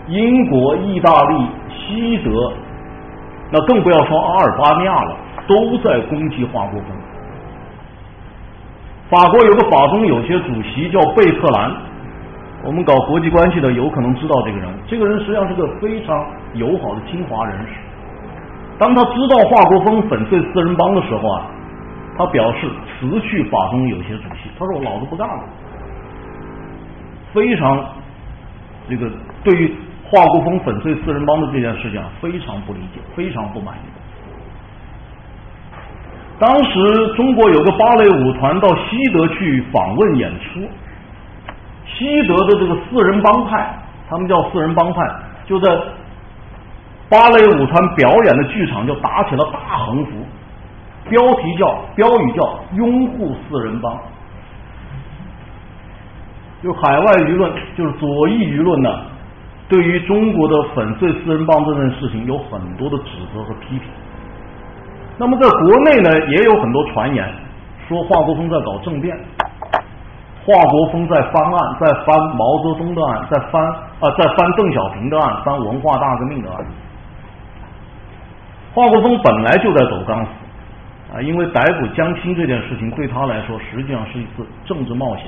英国、意大利、西德，那更不要说阿尔巴尼亚了，都在攻击华国锋。法国有个法中有些主席叫贝特兰，我们搞国际关系的有可能知道这个人。这个人实际上是个非常友好的侵华人士。当他知道华国锋粉碎四人帮的时候啊，他表示辞去法中有些主席。他说：“我老子不干了。”非常这个对于华国锋粉碎四人帮的这件事情啊，非常不理解，非常不满意。当时中国有个芭蕾舞团到西德去访问演出，西德的这个四人帮派，他们叫四人帮派，就在。芭蕾舞团表演的剧场就打起了大横幅，标题叫标语叫“拥护四人帮”。就海外舆论，就是左翼舆论呢，对于中国的粉碎四人帮这件事情有很多的指责和批评。那么在国内呢，也有很多传言说华国锋在搞政变，华国锋在翻案，在翻毛泽东的案，在翻啊，在翻邓小平的案，翻文化大革命的案。华国锋本来就在走钢丝啊，因为逮捕江青这件事情对他来说实际上是一次政治冒险，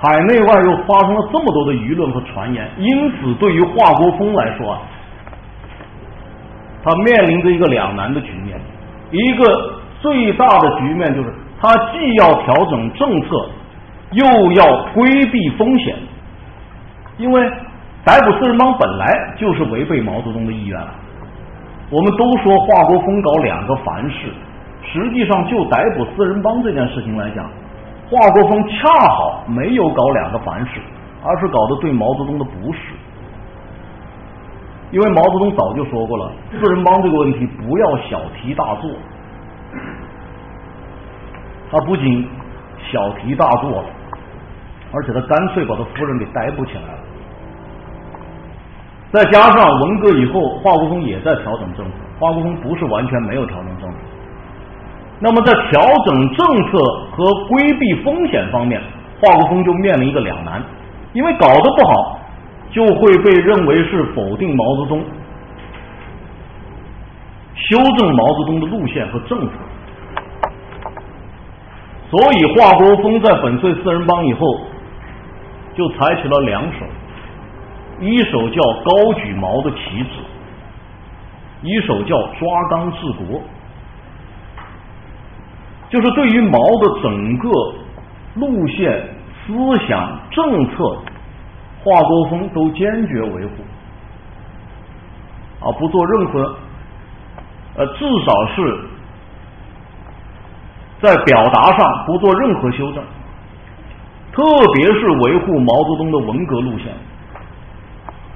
海内外又发生了这么多的舆论和传言，因此对于华国锋来说啊，他面临着一个两难的局面，一个最大的局面就是他既要调整政策，又要规避风险，因为逮捕四人帮本来就是违背毛泽东的意愿了。我们都说华国锋搞两个凡是，实际上就逮捕四人帮这件事情来讲，华国锋恰好没有搞两个凡是，而是搞的对毛泽东的不是。因为毛泽东早就说过了，四人帮这个问题不要小题大做。他不仅小题大做了，而且他干脆把他夫人给逮捕起来了。再加上文革以后，华国锋也在调整政策。华国锋不是完全没有调整政策。那么在调整政策和规避风险方面，华国锋就面临一个两难，因为搞得不好，就会被认为是否定毛泽东、修正毛泽东的路线和政策。所以，华国锋在粉碎四人帮以后，就采取了两手。一手叫高举毛的旗帜，一手叫抓纲治国，就是对于毛的整个路线、思想、政策，华国锋都坚决维护，啊，不做任何，呃，至少是在表达上不做任何修正，特别是维护毛泽东的文革路线。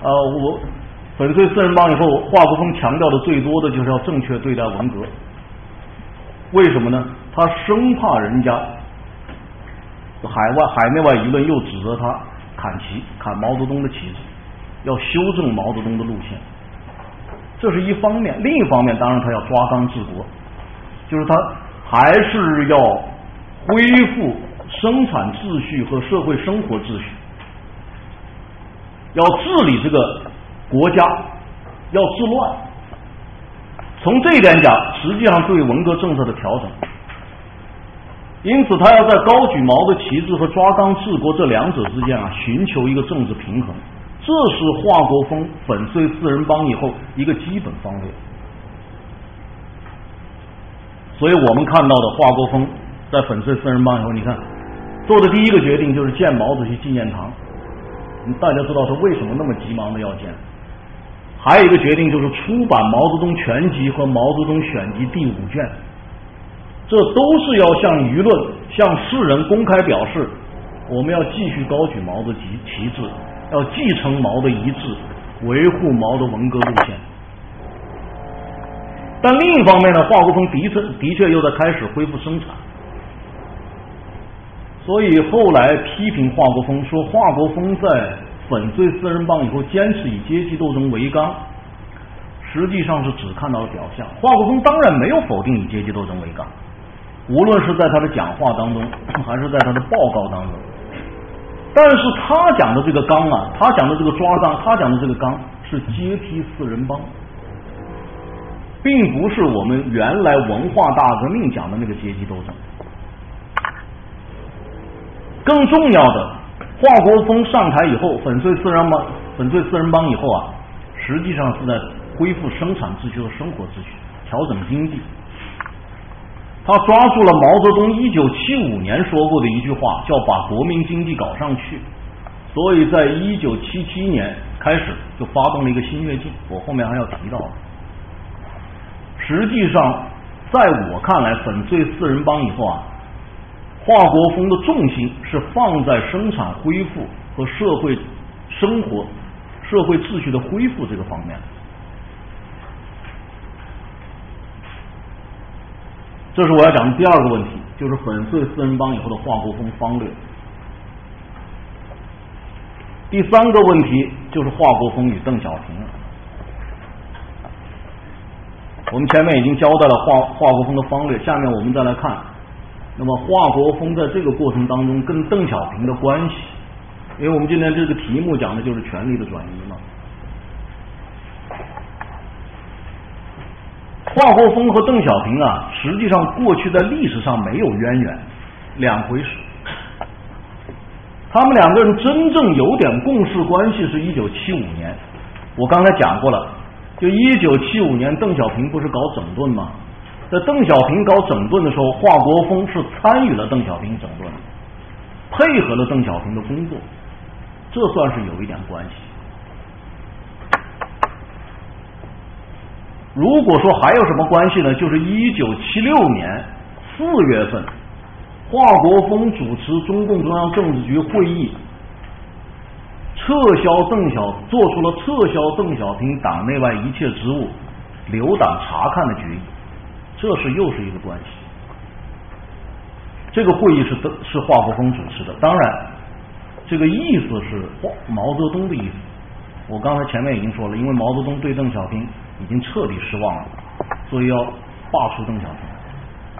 呃，我粉碎四人帮以后，华国锋强调的最多的就是要正确对待文革。为什么呢？他生怕人家海外海内外舆论又指责他砍旗，砍毛泽东的旗帜，要修正毛泽东的路线。这是一方面，另一方面，当然他要抓纲治国，就是他还是要恢复生产秩序和社会生活秩序。要治理这个国家，要治乱。从这一点讲，实际上对文革政策的调整。因此，他要在高举毛的旗帜和抓纲治国这两者之间啊，寻求一个政治平衡。这是华国锋粉碎四人帮以后一个基本方略。所以我们看到的华国锋在粉碎四人帮以后，你看做的第一个决定就是建毛主席纪念堂。大家知道他为什么那么急忙的要建？还有一个决定就是出版《毛泽东全集》和《毛泽东选集》第五卷，这都是要向舆论、向世人公开表示，我们要继续高举毛的旗旗帜，要继承毛的遗志，维护毛的文革路线。但另一方面呢，华国锋的确的确又在开始恢复生产。所以后来批评华国锋说，华国锋在粉碎四人帮以后，坚持以阶级斗争为纲，实际上是只看到了表象。华国锋当然没有否定以阶级斗争为纲，无论是在他的讲话当中，还是在他的报告当中。但是他讲的这个纲啊，他讲的这个抓纲，他讲的这个纲是阶梯四人帮，并不是我们原来文化大革命讲的那个阶级斗争。更重要的，华国锋上台以后，粉碎四人帮，粉碎四人帮以后啊，实际上是在恢复生产秩序和生活秩序，调整经济。他抓住了毛泽东一九七五年说过的一句话，叫“把国民经济搞上去”。所以在一九七七年开始就发动了一个新跃进，我后面还要提到。实际上，在我看来，粉碎四人帮以后啊。华国锋的重心是放在生产恢复和社会生活、社会秩序的恢复这个方面。这是我要讲的第二个问题，就是粉碎四人帮以后的华国锋方略。第三个问题就是华国锋与邓小平。我们前面已经交代了华华国锋的方略，下面我们再来看。那么，华国锋在这个过程当中跟邓小平的关系，因为我们今天这个题目讲的就是权力的转移嘛。华国锋和邓小平啊，实际上过去在历史上没有渊源，两回事。他们两个人真正有点共事关系是一九七五年，我刚才讲过了，就一九七五年，邓小平不是搞整顿吗？在邓小平搞整顿的时候，华国锋是参与了邓小平整顿，配合了邓小平的工作，这算是有一点关系。如果说还有什么关系呢？就是一九七六年四月份，华国锋主持中共中央政治局会议。撤销邓小做出了撤销邓小平党内外一切职务留党察看的决议，这是又是一个关系。这个会议是邓是华国锋主持的，当然这个意思是毛泽东的意思。我刚才前面已经说了，因为毛泽东对邓小平已经彻底失望了，所以要罢黜邓小平。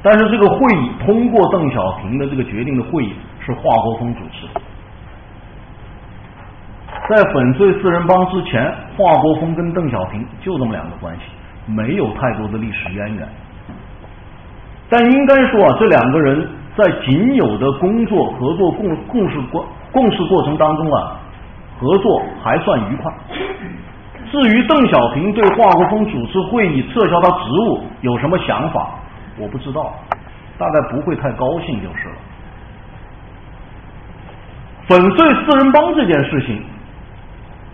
但是这个会议通过邓小平的这个决定的会议是华国锋主持。在粉碎四人帮之前，华国锋跟邓小平就这么两个关系，没有太多的历史渊源。但应该说啊，这两个人在仅有的工作合作共共事过共事过程当中啊，合作还算愉快。至于邓小平对华国锋主持会议撤销他职务有什么想法，我不知道，大概不会太高兴就是了。粉碎四人帮这件事情。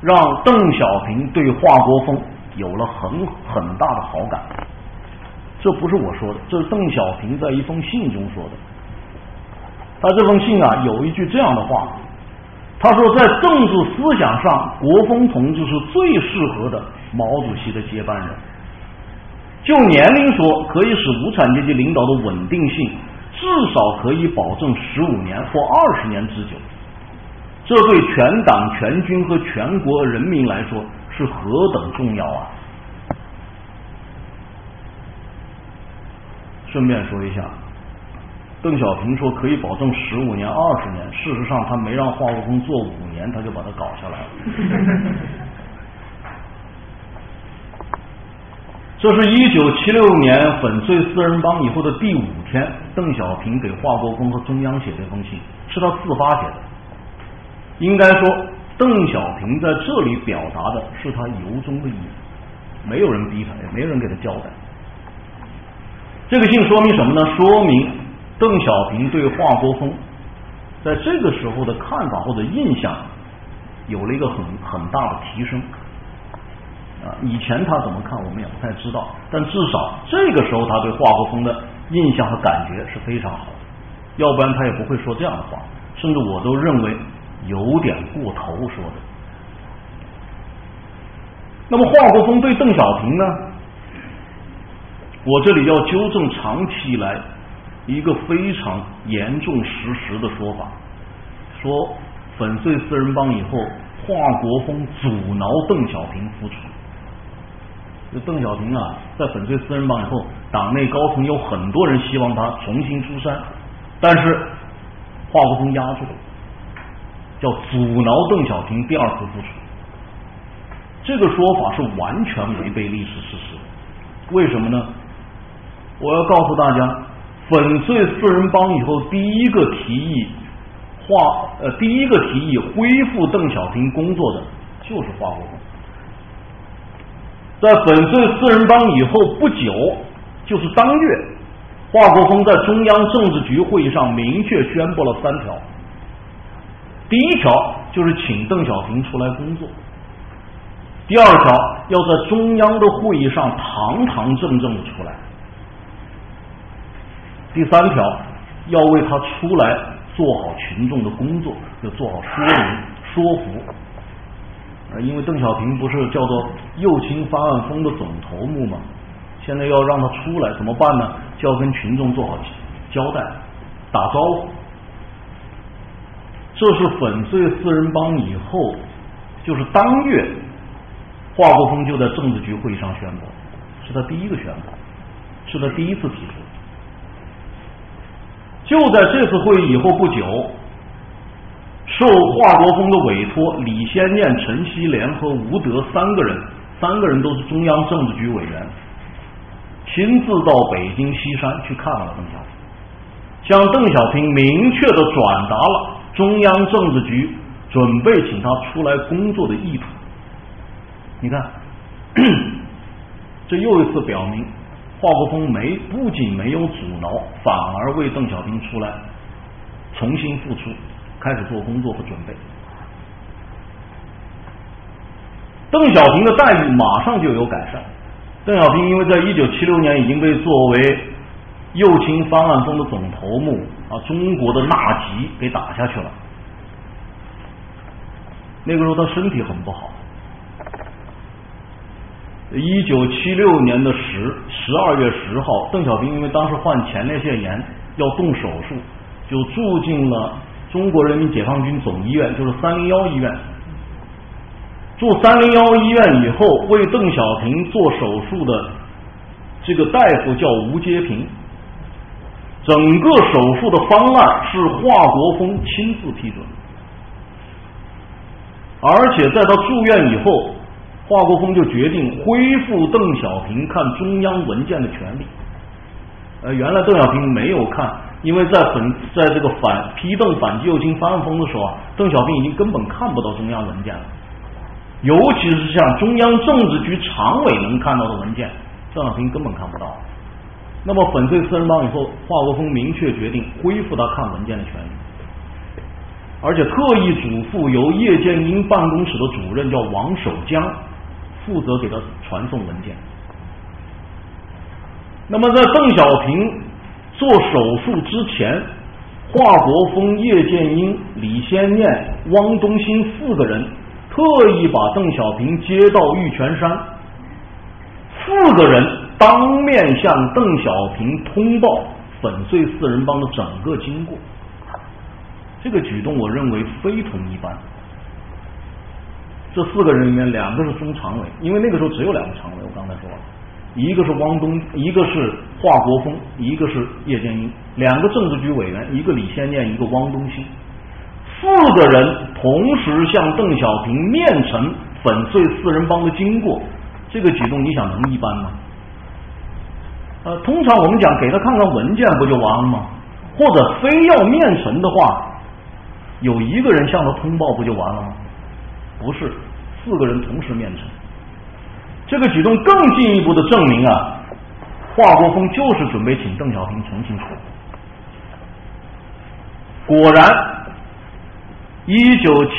让邓小平对华国锋有了很很大的好感，这不是我说的，这是邓小平在一封信中说的。他这封信啊，有一句这样的话，他说在政治思想上，国锋同志是最适合的毛主席的接班人。就年龄说，可以使无产阶级领导的稳定性至少可以保证十五年或二十年之久。这对全党全军和全国人民来说是何等重要啊！顺便说一下，邓小平说可以保证十五年、二十年，事实上他没让华国锋做五年，他就把他搞下来了。这是一九七六年粉碎四人帮以后的第五天，邓小平给华国锋和中央写这封信，是他自发写的。应该说，邓小平在这里表达的是他由衷的意思，没有人逼他，也没有人给他交代。这个信说明什么呢？说明邓小平对华国锋在这个时候的看法或者印象有了一个很很大的提升。啊，以前他怎么看我们也不太知道，但至少这个时候他对华国锋的印象和感觉是非常好的，要不然他也不会说这样的话。甚至我都认为。有点过头说的。那么华国锋对邓小平呢？我这里要纠正长期以来一个非常严重实实的说法，说粉碎四人帮以后，华国锋阻挠邓小平复出。就邓小平啊，在粉碎四人帮以后，党内高层有很多人希望他重新出山，但是华国锋压住了。叫阻挠邓小平第二次复出，这个说法是完全违背历史事实。为什么呢？我要告诉大家，粉碎四人帮以后，第一个提议华呃第一个提议恢复邓小平工作的就是华国锋。在粉碎四人帮以后不久，就是当月，华国锋在中央政治局会议上明确宣布了三条。第一条就是请邓小平出来工作，第二条要在中央的会议上堂堂正正的出来，第三条要为他出来做好群众的工作，要做好说明说服。呃，因为邓小平不是叫做右倾翻案风的总头目吗？现在要让他出来怎么办呢？就要跟群众做好交代，打招呼。这是粉碎四人帮以后，就是当月，华国锋就在政治局会议上宣布，是他第一个宣布，是他第一次提出。就在这次会议以后不久，受华国锋的委托，李先念、陈锡联和吴德三个人，三个人都是中央政治局委员，亲自到北京西山去看了邓小平，向邓小平明确的转达了。中央政治局准备请他出来工作的意图，你看，这又一次表明，华国锋没不仅没有阻挠，反而为邓小平出来重新复出，开始做工作和准备。邓小平的待遇马上就有改善。邓小平因为在一九七六年已经被作为右倾方案中的总头目啊，中国的纳吉给打下去了。那个时候他身体很不好。一九七六年的十十二月十号，邓小平因为当时患前列腺炎要动手术，就住进了中国人民解放军总医院，就是三零幺医院。住三零幺医院以后，为邓小平做手术的这个大夫叫吴阶平。整个手术的方案是华国锋亲自批准，而且在他住院以后。华国锋就决定恢复邓小平看中央文件的权利。呃，原来邓小平没有看，因为在反在这个反批邓反右倾翻风的时候啊，邓小平已经根本看不到中央文件了。尤其是像中央政治局常委能看到的文件，邓小平根本看不到。那么粉碎四人帮以后，华国锋明确决定恢复他看文件的权利，而且特意嘱咐由叶剑英办公室的主任叫王守江。负责给他传送文件。那么，在邓小平做手术之前，华国锋、叶剑英、李先念、汪东兴四个人特意把邓小平接到玉泉山，四个人当面向邓小平通报粉碎四人帮的整个经过。这个举动，我认为非同一般。这四个人里面，两个是中常委，因为那个时候只有两个常委。我刚才说了，一个是汪东，一个是华国锋，一个是叶剑英，两个政治局委员，一个李先念，一个汪东兴，四个人同时向邓小平面陈粉碎四人帮的经过。这个举动，你想能一般吗？呃，通常我们讲给他看看文件不就完了吗？或者非要面陈的话，有一个人向他通报不就完了吗？不是四个人同时面陈，这个举动更进一步的证明啊，华国锋就是准备请邓小平重新出来。果然，一九七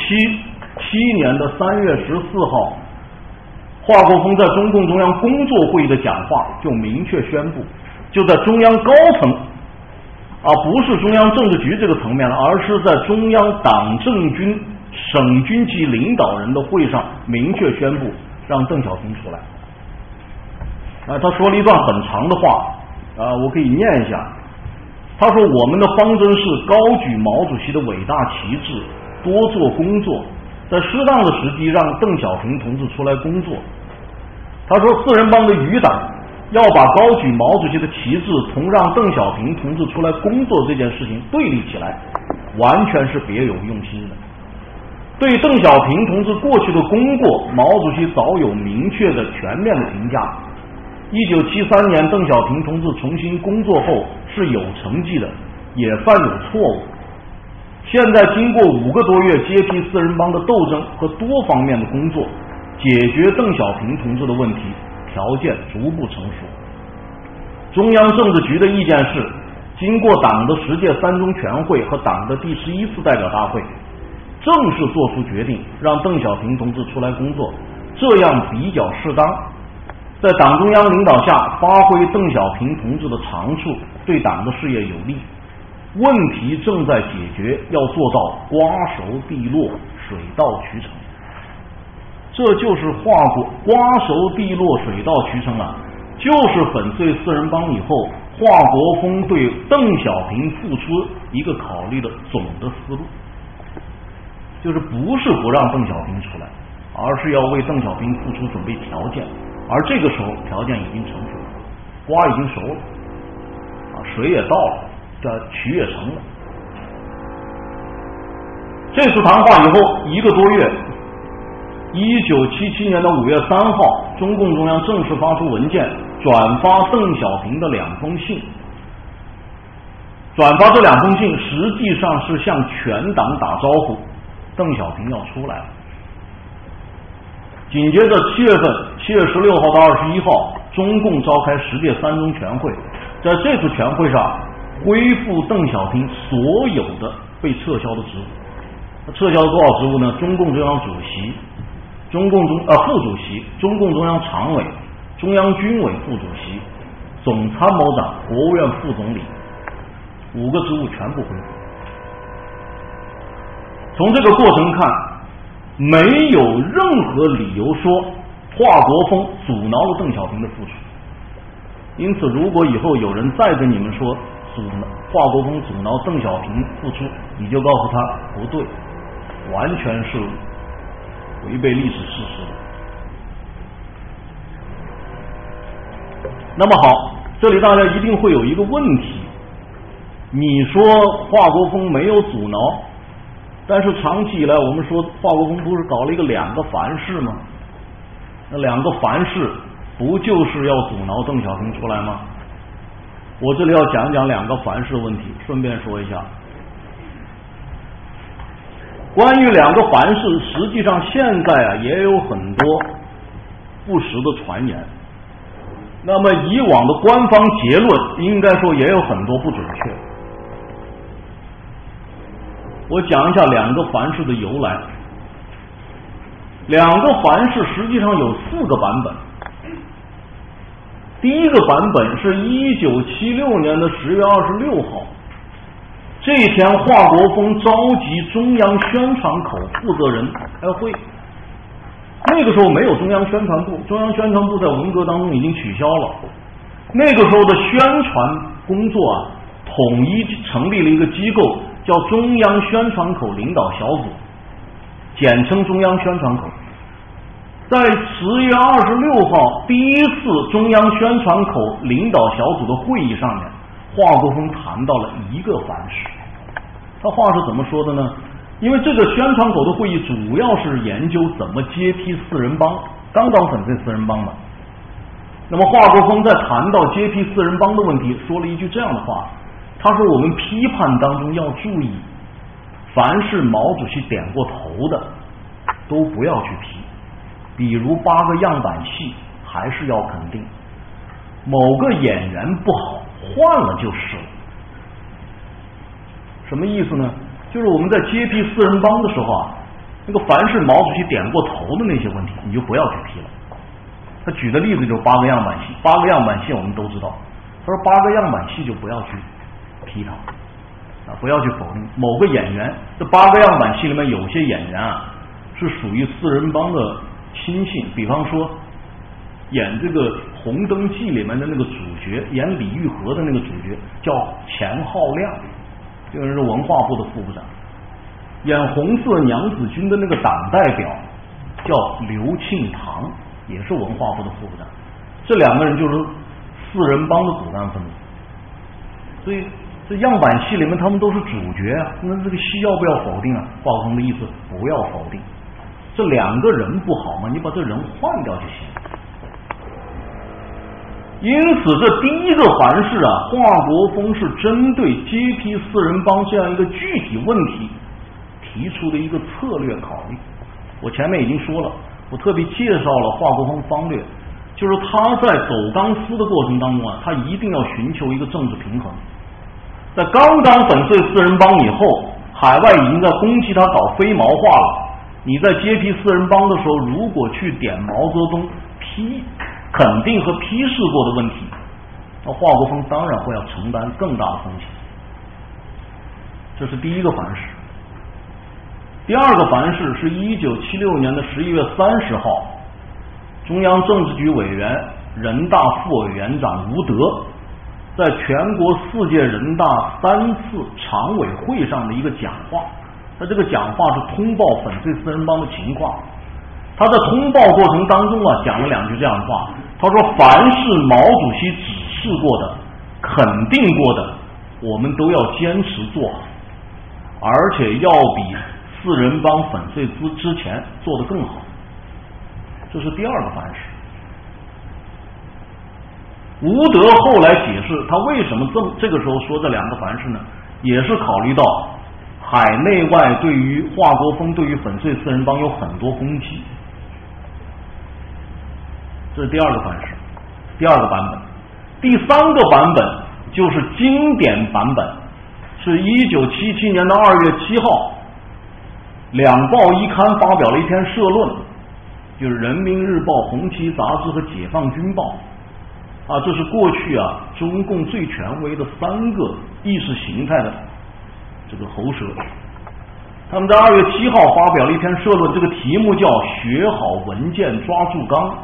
七年的三月十四号，华国锋在中共中央工作会议的讲话就明确宣布，就在中央高层，啊不是中央政治局这个层面了，而是在中央党政军。省军级领导人的会上明确宣布让邓小平出来。啊，他说了一段很长的话，啊，我可以念一下。他说：“我们的方针是高举毛主席的伟大旗帜，多做工作，在适当的时机让邓小平同志出来工作。”他说：“四人帮的余党要把高举毛主席的旗帜同让邓小平同志出来工作这件事情对立起来，完全是别有用心的。”对邓小平同志过去的功过，毛主席早有明确的、全面的评价。一九七三年，邓小平同志重新工作后是有成绩的，也犯有错误。现在经过五个多月揭批四人帮的斗争和多方面的工作，解决邓小平同志的问题条件逐步成熟。中央政治局的意见是，经过党的十届三中全会和党的第十一次代表大会。正式做出决定，让邓小平同志出来工作，这样比较适当，在党中央领导下发挥邓小平同志的长处，对党的事业有利。问题正在解决，要做到瓜熟蒂落、水到渠成。这就是华国瓜熟蒂落、水到渠成啊！就是粉碎四人帮以后，华国锋对邓小平复出一个考虑的总的思路。就是不是不让邓小平出来，而是要为邓小平付出准备条件，而这个时候条件已经成熟了，瓜已经熟了，啊，水也到了，这渠也成了。这次谈话以后一个多月，一九七七年的五月三号，中共中央正式发出文件，转发邓小平的两封信。转发这两封信，实际上是向全党打招呼。邓小平要出来了。紧接着七月份，七月十六号到二十一号，中共召开十届三中全会，在这次全会上恢复邓小平所有的被撤销的职务。撤销了多少职务呢？中共中央主席、中共中呃副主席、中共中央常委、中央军委副主席、总参谋长、国务院副总理五个职务全部恢复。从这个过程看，没有任何理由说华国锋阻挠了邓小平的复出。因此，如果以后有人再跟你们说阻华国锋阻挠邓小平复出，你就告诉他不对，完全是违背历史事实的。那么好，这里大家一定会有一个问题：你说华国锋没有阻挠？但是长期以来，我们说华国锋不是搞了一个两个凡是吗？那两个凡是不就是要阻挠邓小平出来吗？我这里要讲讲两个凡是问题，顺便说一下，关于两个凡是，实际上现在啊也有很多不实的传言。那么以往的官方结论，应该说也有很多不准确。我讲一下两个凡是的由来。两个凡是实际上有四个版本。第一个版本是一九七六年的十月二十六号，这一天华国锋召集中央宣传口负责人开会。那个时候没有中央宣传部，中央宣传部在文革当中已经取消了。那个时候的宣传工作啊，统一成立了一个机构。叫中央宣传口领导小组，简称中央宣传口。在十月二十六号第一次中央宣传口领导小组的会议上面，华国锋谈到了一个凡是。他话是怎么说的呢？因为这个宣传口的会议主要是研究怎么接替四人帮，刚刚粉碎四人帮嘛。那么华国锋在谈到接替四人帮的问题，说了一句这样的话。他说：“我们批判当中要注意，凡是毛主席点过头的，都不要去批。比如八个样板戏，还是要肯定。某个演员不好，换了就是了。什么意思呢？就是我们在揭批四人帮的时候啊，那个凡是毛主席点过头的那些问题，你就不要去批了。他举的例子就是八个样板戏，八个样板戏我们都知道。他说八个样板戏就不要去。”批他啊！不要去否定某个演员。这八个样板戏里面有些演员啊，是属于四人帮的亲信。比方说，演这个《红灯记》里面的那个主角，演李玉和的那个主角叫钱浩亮，这个人是文化部的副部长。演《红色娘子军》的那个党代表叫刘庆堂，也是文化部的副部长。这两个人就是四人帮的骨干分子，所以。这样板戏里面，他们都是主角啊。那这个戏要不要否定啊？华国锋的意思，不要否定。这两个人不好吗？你把这人换掉就行。因此，这第一个凡是啊，华国锋是针对揭批四人帮这样一个具体问题提出的一个策略考虑。我前面已经说了，我特别介绍了华国锋方略，就是他在走钢丝的过程当中啊，他一定要寻求一个政治平衡。在刚刚粉碎四人帮以后，海外已经在攻击他搞非毛化了。你在揭批四人帮的时候，如果去点毛泽东批肯定和批示过的问题，那华国锋当然会要承担更大的风险。这是第一个凡是。第二个凡是是一九七六年的十一月三十号，中央政治局委员、人大副委员长吴德。在全国四届人大三次常委会上的一个讲话，他这个讲话是通报粉碎四人帮的情况。他在通报过程当中啊，讲了两句这样的话。他说：“凡是毛主席指示过的、肯定过的，我们都要坚持做好，而且要比四人帮粉碎之之前做得更好。”这是第二个凡是。吴德后来解释，他为什么这这个时候说这两个凡是呢？也是考虑到海内外对于华国锋、对于粉碎四人帮有很多攻击，这是第二个凡是。第二个版本，第三个版本就是经典版本，是一九七七年的二月七号，两报一刊发表了一篇社论，就是《人民日报》《红旗杂志》和《解放军报》啊，这是过去啊中共最权威的三个意识形态的这个喉舌。他们在二月七号发表了一篇社论，这个题目叫“学好文件，抓住纲”。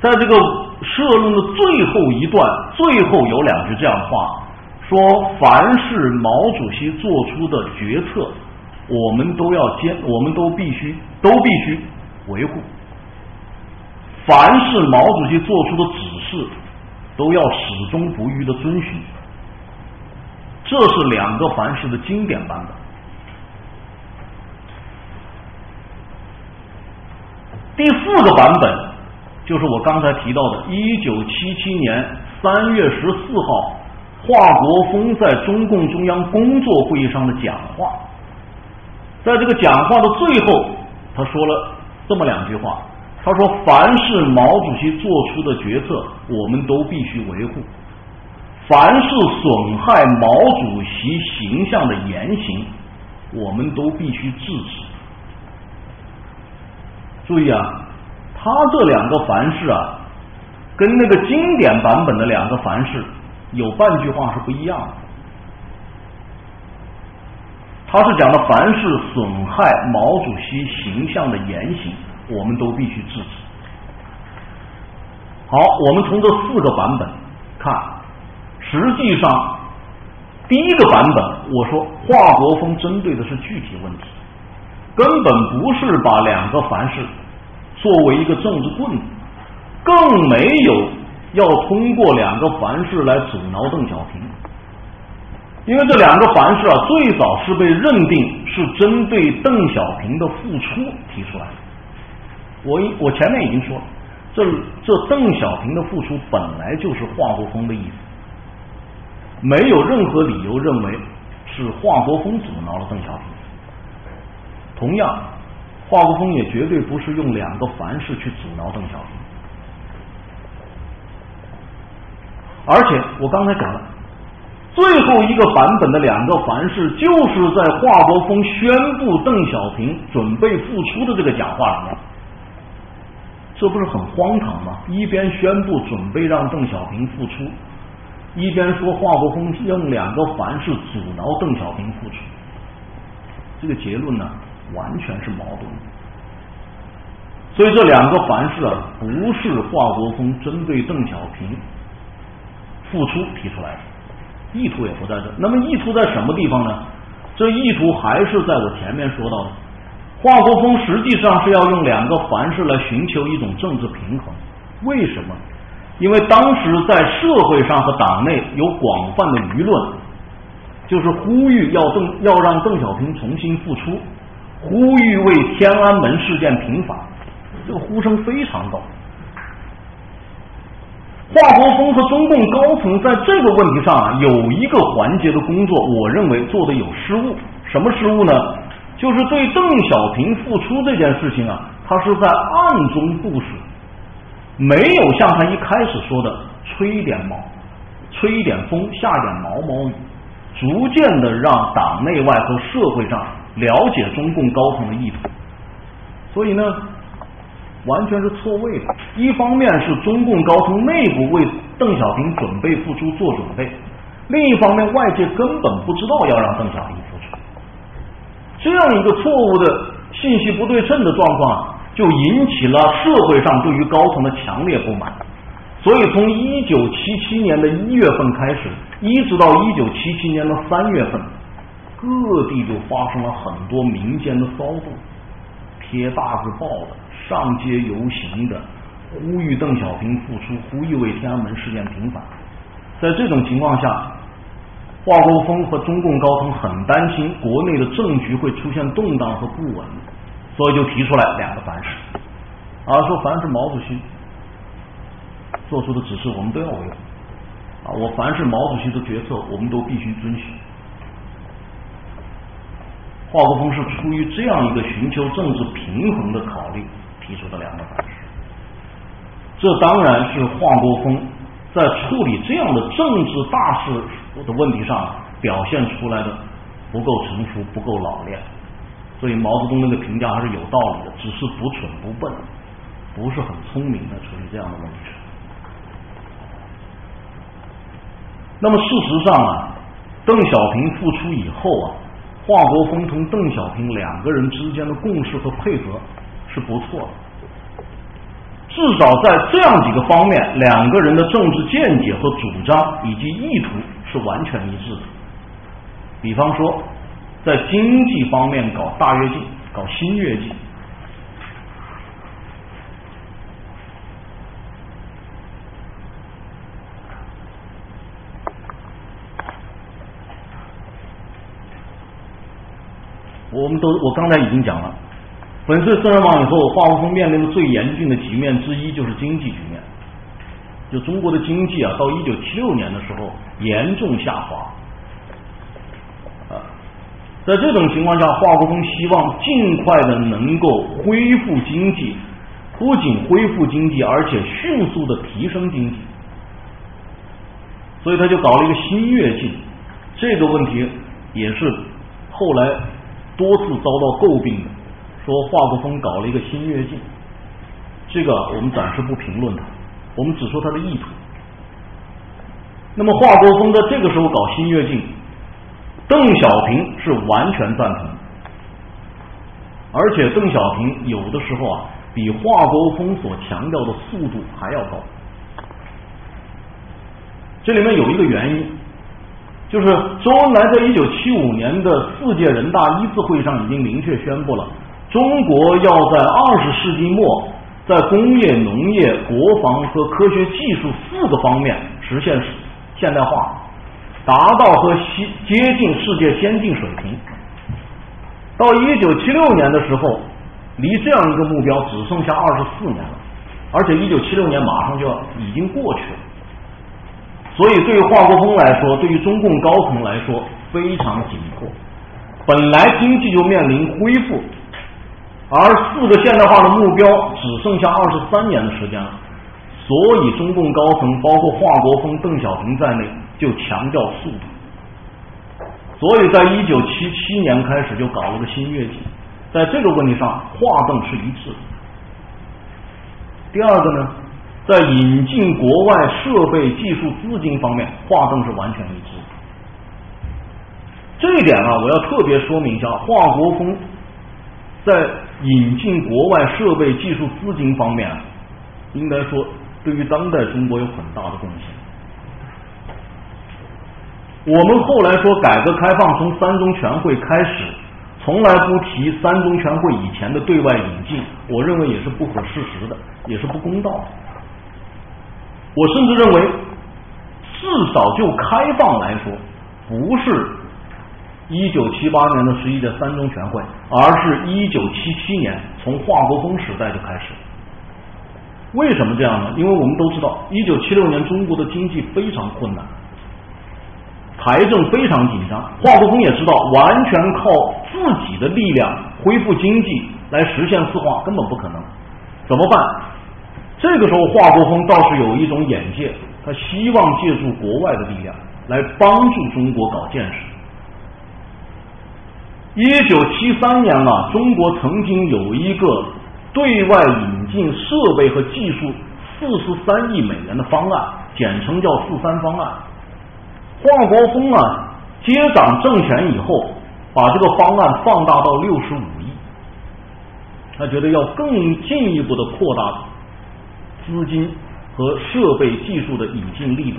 在这个社论的最后一段，最后有两句这样的话：说凡是毛主席做出的决策，我们都要坚，我们都必须都必须维护；凡是毛主席做出的指示，都要始终不渝的遵循。这是两个凡是的经典版本。第四个版本就是我刚才提到的，一九七七年三月十四号，华国锋在中共中央工作会议上的讲话。在这个讲话的最后，他说了这么两句话：他说，凡是毛主席做出的决策，我们都必须维护；凡是损害毛主席形象的言行，我们都必须制止。注意啊，他这两个凡是啊，跟那个经典版本的两个凡是有半句话是不一样的。他是讲的凡是损害毛主席形象的言行，我们都必须制止。好，我们从这四个版本看，实际上第一个版本，我说华国锋针对的是具体问题。根本不是把两个凡是作为一个政治棍子，更没有要通过两个凡是来阻挠邓小平，因为这两个凡是啊，最早是被认定是针对邓小平的付出提出来的。我一我前面已经说了，这这邓小平的付出本来就是华国锋的意思，没有任何理由认为是华国锋阻挠了邓小平。同样，华国锋也绝对不是用两个凡是去阻挠邓小平，而且我刚才讲了，最后一个版本的两个凡是，就是在华国锋宣布邓小平准备复出的这个讲话里面，这不是很荒唐吗？一边宣布准备让邓小平复出，一边说华国锋用两个凡是阻挠邓小平复出，这个结论呢？完全是矛盾，所以这两个凡是啊，不是华国锋针对邓小平复出提出来的，意图也不在这。那么意图在什么地方呢？这意图还是在我前面说到的，华国锋实际上是要用两个凡是来寻求一种政治平衡。为什么？因为当时在社会上和党内有广泛的舆论，就是呼吁要邓要让邓小平重新复出。呼吁为天安门事件平反，这个呼声非常高。华国锋和中共高层在这个问题上啊，有一个环节的工作，我认为做的有失误。什么失误呢？就是对邓小平复出这件事情啊，他是在暗中部署，没有像他一开始说的吹一点毛、吹一点风、下点毛毛雨，逐渐的让党内外和社会上。了解中共高层的意图，所以呢，完全是错位的。一方面是中共高层内部为邓小平准备复出做准备，另一方面外界根本不知道要让邓小平复。这样一个错误的信息不对称的状况，就引起了社会上对于高层的强烈不满。所以从一九七七年的一月份开始，一直到一九七七年的三月份。各地就发生了很多民间的骚动，贴大字报的，上街游行的，呼吁邓小平复出，呼吁为天安门事件平反。在这种情况下，华国锋和中共高层很担心国内的政局会出现动荡和不稳，所以就提出来两个凡是，啊，说凡是毛主席做出的指示，我们都要维护，啊，我凡是毛主席的决策，我们都必须遵循。华国锋是出于这样一个寻求政治平衡的考虑提出的两个凡是。这当然是华国锋在处理这样的政治大事我的问题上表现出来的不够成熟、不够老练。所以毛泽东那个评价还是有道理的，只是不蠢不笨，不是很聪明的处理这样的问题。那么事实上啊，邓小平复出以后啊，华国锋同邓小平两个人之间的共识和配合是不错的。至少在这样几个方面，两个人的政治见解和主张以及意图是完全一致的。比方说，在经济方面搞大跃进、搞新跃进。我们都，我刚才已经讲了。粉碎四人帮以后，华国锋面临的最严峻的局面之一就是经济局面。就中国的经济啊，到一九七六年的时候严重下滑。啊，在这种情况下，华国锋希望尽快的能够恢复经济，不仅恢复经济，而且迅速的提升经济。所以他就搞了一个新跃进。这个问题也是后来多次遭到诟病的。说华国锋搞了一个新跃进，这个我们暂时不评论它，我们只说他的意图。那么华国锋在这个时候搞新跃进，邓小平是完全赞同，而且邓小平有的时候啊，比华国锋所强调的速度还要高。这里面有一个原因，就是周恩来在一九七五年的四届人大一次会议上已经明确宣布了。中国要在二十世纪末，在工业、农业、国防和科学技术四个方面实现现代化，达到和西接近世界先进水平。到一九七六年的时候，离这样一个目标只剩下二十四年了，而且一九七六年马上就要已经过去了。所以，对于华国锋来说，对于中共高层来说非常紧迫。本来经济就面临恢复。而四个现代化的目标只剩下二十三年的时间了，所以中共高层包括华国锋、邓小平在内就强调速度，所以在一九七七年开始就搞了个新跃进，在这个问题上华邓是一致。第二个呢，在引进国外设备、技术、资金方面，华邓是完全一致。这一点啊，我要特别说明一下，华国锋在。引进国外设备、技术、资金方面，应该说对于当代中国有很大的贡献。我们后来说改革开放从三中全会开始，从来不提三中全会以前的对外引进，我认为也是不合事实的，也是不公道的。我甚至认为，至少就开放来说，不是。一九七八年的十一届三中全会，而是一九七七年从华国锋时代就开始。为什么这样呢？因为我们都知道，一九七六年中国的经济非常困难，财政非常紧张。华国锋也知道，完全靠自己的力量恢复经济来实现四化根本不可能。怎么办？这个时候，华国锋倒是有一种眼界，他希望借助国外的力量来帮助中国搞建设。一九七三年啊，中国曾经有一个对外引进设备和技术四十三亿美元的方案，简称叫“四三方案”。华国锋啊接掌政权以后，把这个方案放大到六十五亿，他觉得要更进一步的扩大资金和设备技术的引进力度，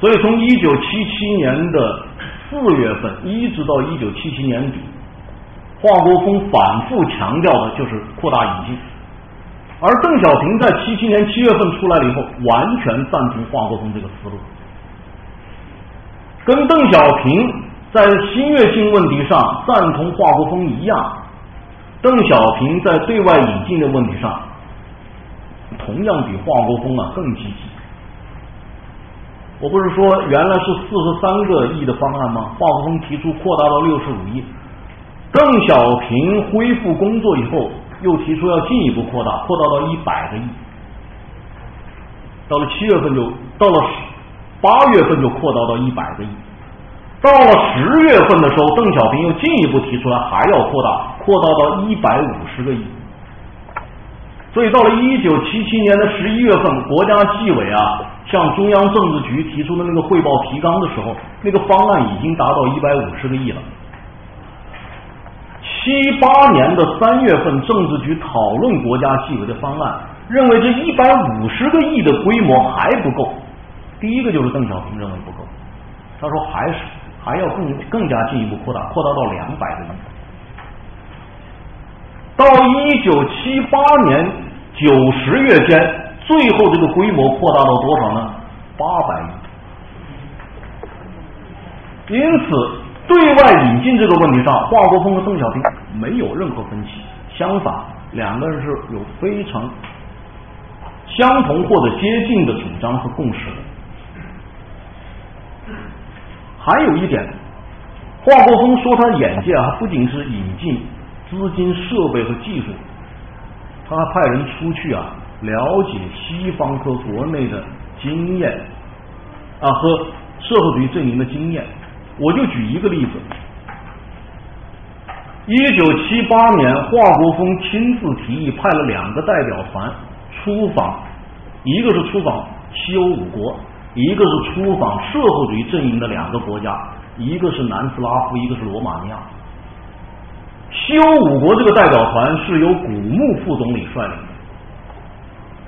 所以从一九七七年的。四月份一直到一九七七年底，华国锋反复强调的就是扩大引进，而邓小平在七七年七月份出来了以后，完全赞同华国锋这个思路，跟邓小平在新跃进问题上赞同华国锋一样，邓小平在对外引进的问题上，同样比华国锋啊更积极。我不是说原来是四十三个亿的方案吗？华国锋提出扩大到六十五亿，邓小平恢复工作以后，又提出要进一步扩大，扩大到一百个亿。到了七月份就到了八月份就扩大到一百个亿。到了十月份的时候，邓小平又进一步提出来还要扩大，扩大到一百五十个亿。所以到了一九七七年的十一月份，国家纪委啊向中央政治局提出的那个汇报提纲的时候，那个方案已经达到一百五十个亿了。七八年的三月份，政治局讨论国家纪委的方案，认为这一百五十个亿的规模还不够。第一个就是邓小平认为不够，他说还是还要更更加进一步扩大，扩大到两百个亿。到一九七八年九十月间，最后这个规模扩大到多少呢？八百亿。因此，对外引进这个问题上，华国锋和邓小平没有任何分歧，相反，两个人是有非常相同或者接近的主张和共识的。还有一点，华国锋说他眼界啊，不仅是引进。资金、设备和技术，他还派人出去啊，了解西方和国内的经验啊，和社会主义阵营的经验。我就举一个例子：一九七八年，华国锋亲自提议派了两个代表团出访，一个是出访西欧五国，一个是出访社会主义阵营的两个国家，一个是南斯拉夫，一个是罗马尼亚。西欧五国这个代表团是由古牧副总理率领的，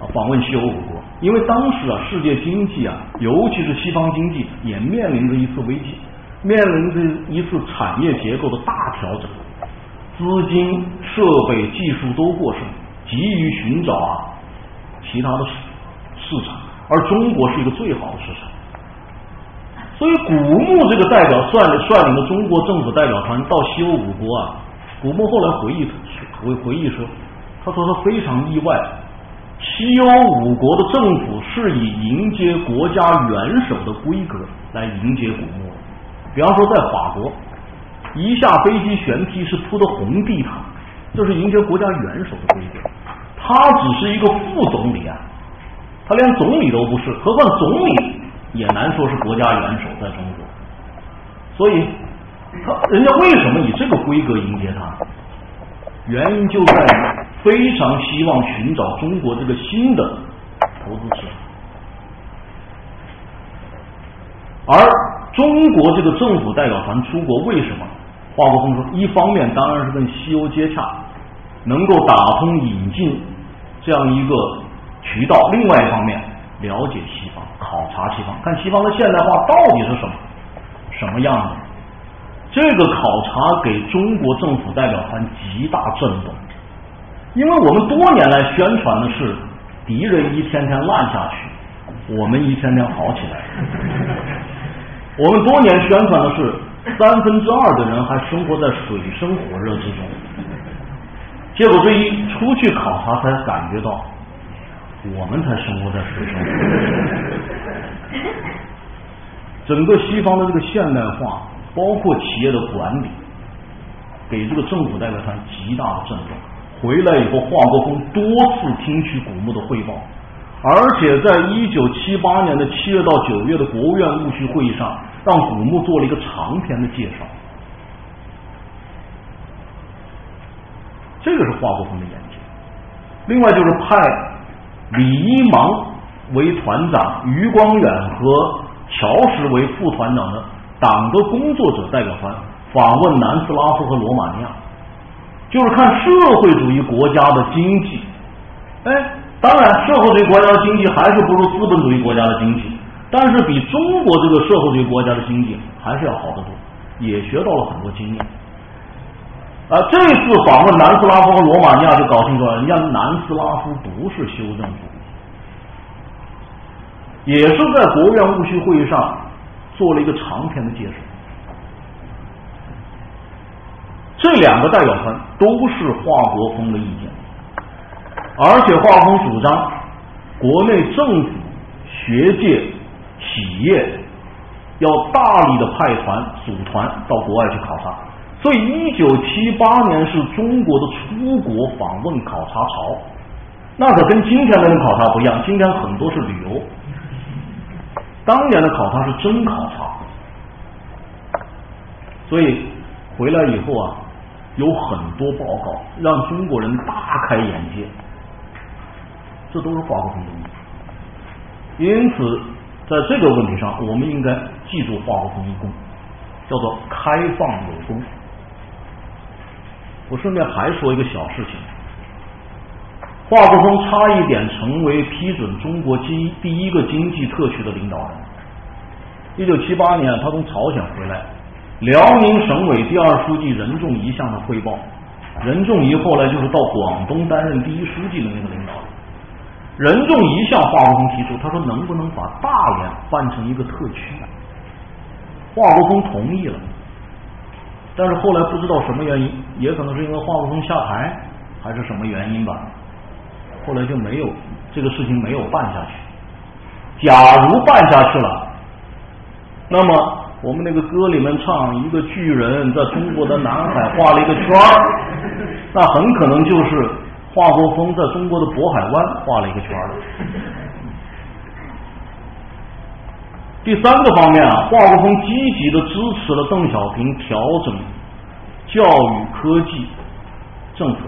啊，访问西欧五国。因为当时啊，世界经济啊，尤其是西方经济，也面临着一次危机，面临着一次产业结构的大调整，资金、设备、技术都过剩，急于寻找啊其他的市市场，而中国是一个最好的市场。所以，古牧这个代表率率领的中国政府代表团到西欧五国啊。古牧后来回忆回回忆说，他说他非常意外，西欧五国的政府是以迎接国家元首的规格来迎接古墓。比方说，在法国，一下飞机舷梯是铺的红地毯，这是迎接国家元首的规格。他只是一个副总理啊，他连总理都不是，何况总理也难说是国家元首在中国，所以。他人家为什么以这个规格迎接他？原因就在于非常希望寻找中国这个新的投资市场，而中国这个政府代表团出国为什么？华国锋说，一方面当然是跟西欧接洽，能够打通引进这样一个渠道；另外一方面，了解西方，考察西方，看西方的现代化到底是什么什么样子。这个考察给中国政府代表团极大震动，因为我们多年来宣传的是敌人一天天烂下去，我们一天天好起来。我们多年宣传的是三分之二的人还生活在水深火热之中，结果这一出去考察才感觉到，我们才生活在水深火热。整个西方的这个现代化。包括企业的管理，给这个政府代表团极大的震动。回来以后，华国锋多次听取古牧的汇报，而且在一九七八年的七月到九月的国务院务虚会议上，让古牧做了一个长篇的介绍。这个是华国锋的研究。另外就是派李一芒为团长，余光远和乔石为副团长的。党的工作者代表团访问南斯拉夫和罗马尼亚，就是看社会主义国家的经济。哎，当然，社会主义国家的经济还是不如资本主义国家的经济，但是比中国这个社会主义国家的经济还是要好得多，也学到了很多经验。啊，这次访问南斯拉夫和罗马尼亚就搞清楚了，人家南斯拉夫不是修正主义，也是在国务院务虚会议上。做了一个长篇的介绍，这两个代表团都是华国锋的意见，而且华国锋主张国内政府、学界、企业要大力的派团组团到国外去考察，所以一九七八年是中国的出国访问考察潮，那可跟今天的人考察不一样，今天很多是旅游，当年的考察是真考察，所以回来以后啊，有很多报告让中国人大开眼界，这都是华国锋的因此，在这个问题上，我们应该记住华国锋一功，叫做开放有功。我顺便还说一个小事情，华国锋差一点成为批准中国经第一个经济特区的领导人。一九七八年，他从朝鲜回来，辽宁省委第二书记任仲夷向他汇报，任仲夷后来就是到广东担任第一书记的那个领导人。任仲夷向华国锋提出，他说能不能把大连办成一个特区？华国锋同意了。但是后来不知道什么原因，也可能是因为华国锋下台，还是什么原因吧，后来就没有这个事情没有办下去。假如办下去了，那么我们那个歌里面唱一个巨人在中国的南海画了一个圈儿那很可能就是华国锋在中国的渤海湾画了一个圈了。第三个方面啊，华国锋积极的支持了邓小平调整教育科技政策，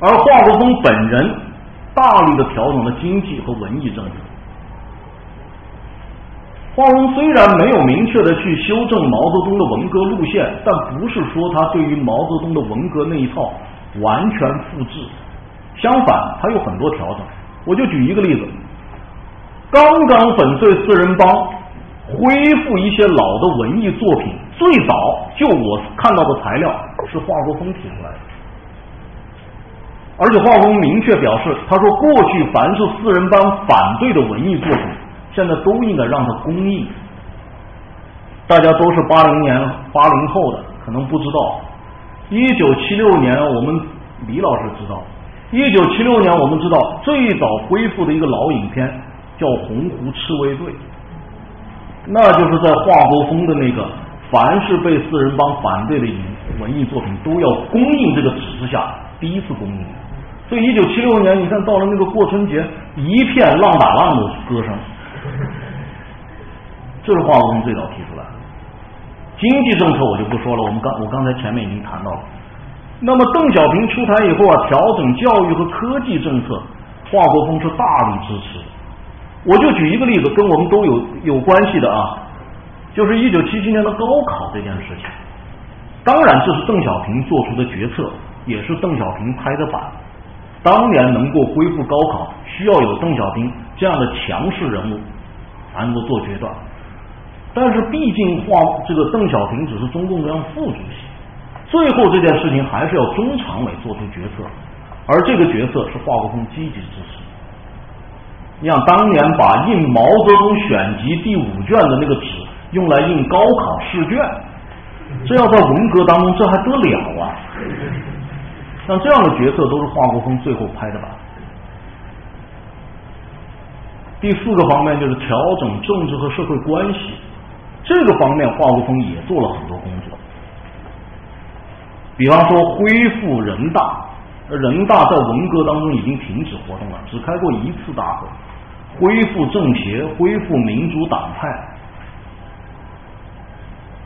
而华国锋本人大力的调整了经济和文艺政策。华国锋虽然没有明确的去修正毛泽东的文革路线，但不是说他对于毛泽东的文革那一套完全复制，相反，他有很多调整。我就举一个例子，刚刚粉碎四人帮。恢复一些老的文艺作品，最早就我看到的材料是华国锋提出来的，而且华国锋明确表示，他说过去凡是四人帮反对的文艺作品，现在都应该让他公映。大家都是八零年八零后的，可能不知道，一九七六年我们李老师知道，一九七六年我们知道最早恢复的一个老影片叫《洪湖赤卫队》。那就是在华国锋的那个，凡是被四人帮反对的影文艺作品都要公映这个指示下，第一次公映。所以一九七六年，你看到了那个过春节，一片浪打浪的歌声，这是华国锋最早提出来的。经济政策我就不说了，我们刚我刚才前面已经谈到了。那么邓小平出台以后啊，调整教育和科技政策，华国锋是大力支持。我就举一个例子，跟我们都有有关系的啊，就是一九七七年的高考这件事情。当然，这是邓小平做出的决策，也是邓小平拍的板。当年能够恢复高考，需要有邓小平这样的强势人物才能够做决断。但是，毕竟华这个邓小平只是中共中央副主席，最后这件事情还是要中常委做出决策，而这个决策是华国锋积极支持。你想当年把印毛泽东选集第五卷的那个纸用来印高考试卷，这要在文革当中这还得了啊？像这样的决策都是华国锋最后拍的吧？第四个方面就是调整政治和社会关系，这个方面华国锋也做了很多工作，比方说恢复人大，人大在文革当中已经停止活动了，只开过一次大会。恢复政协，恢复民主党派，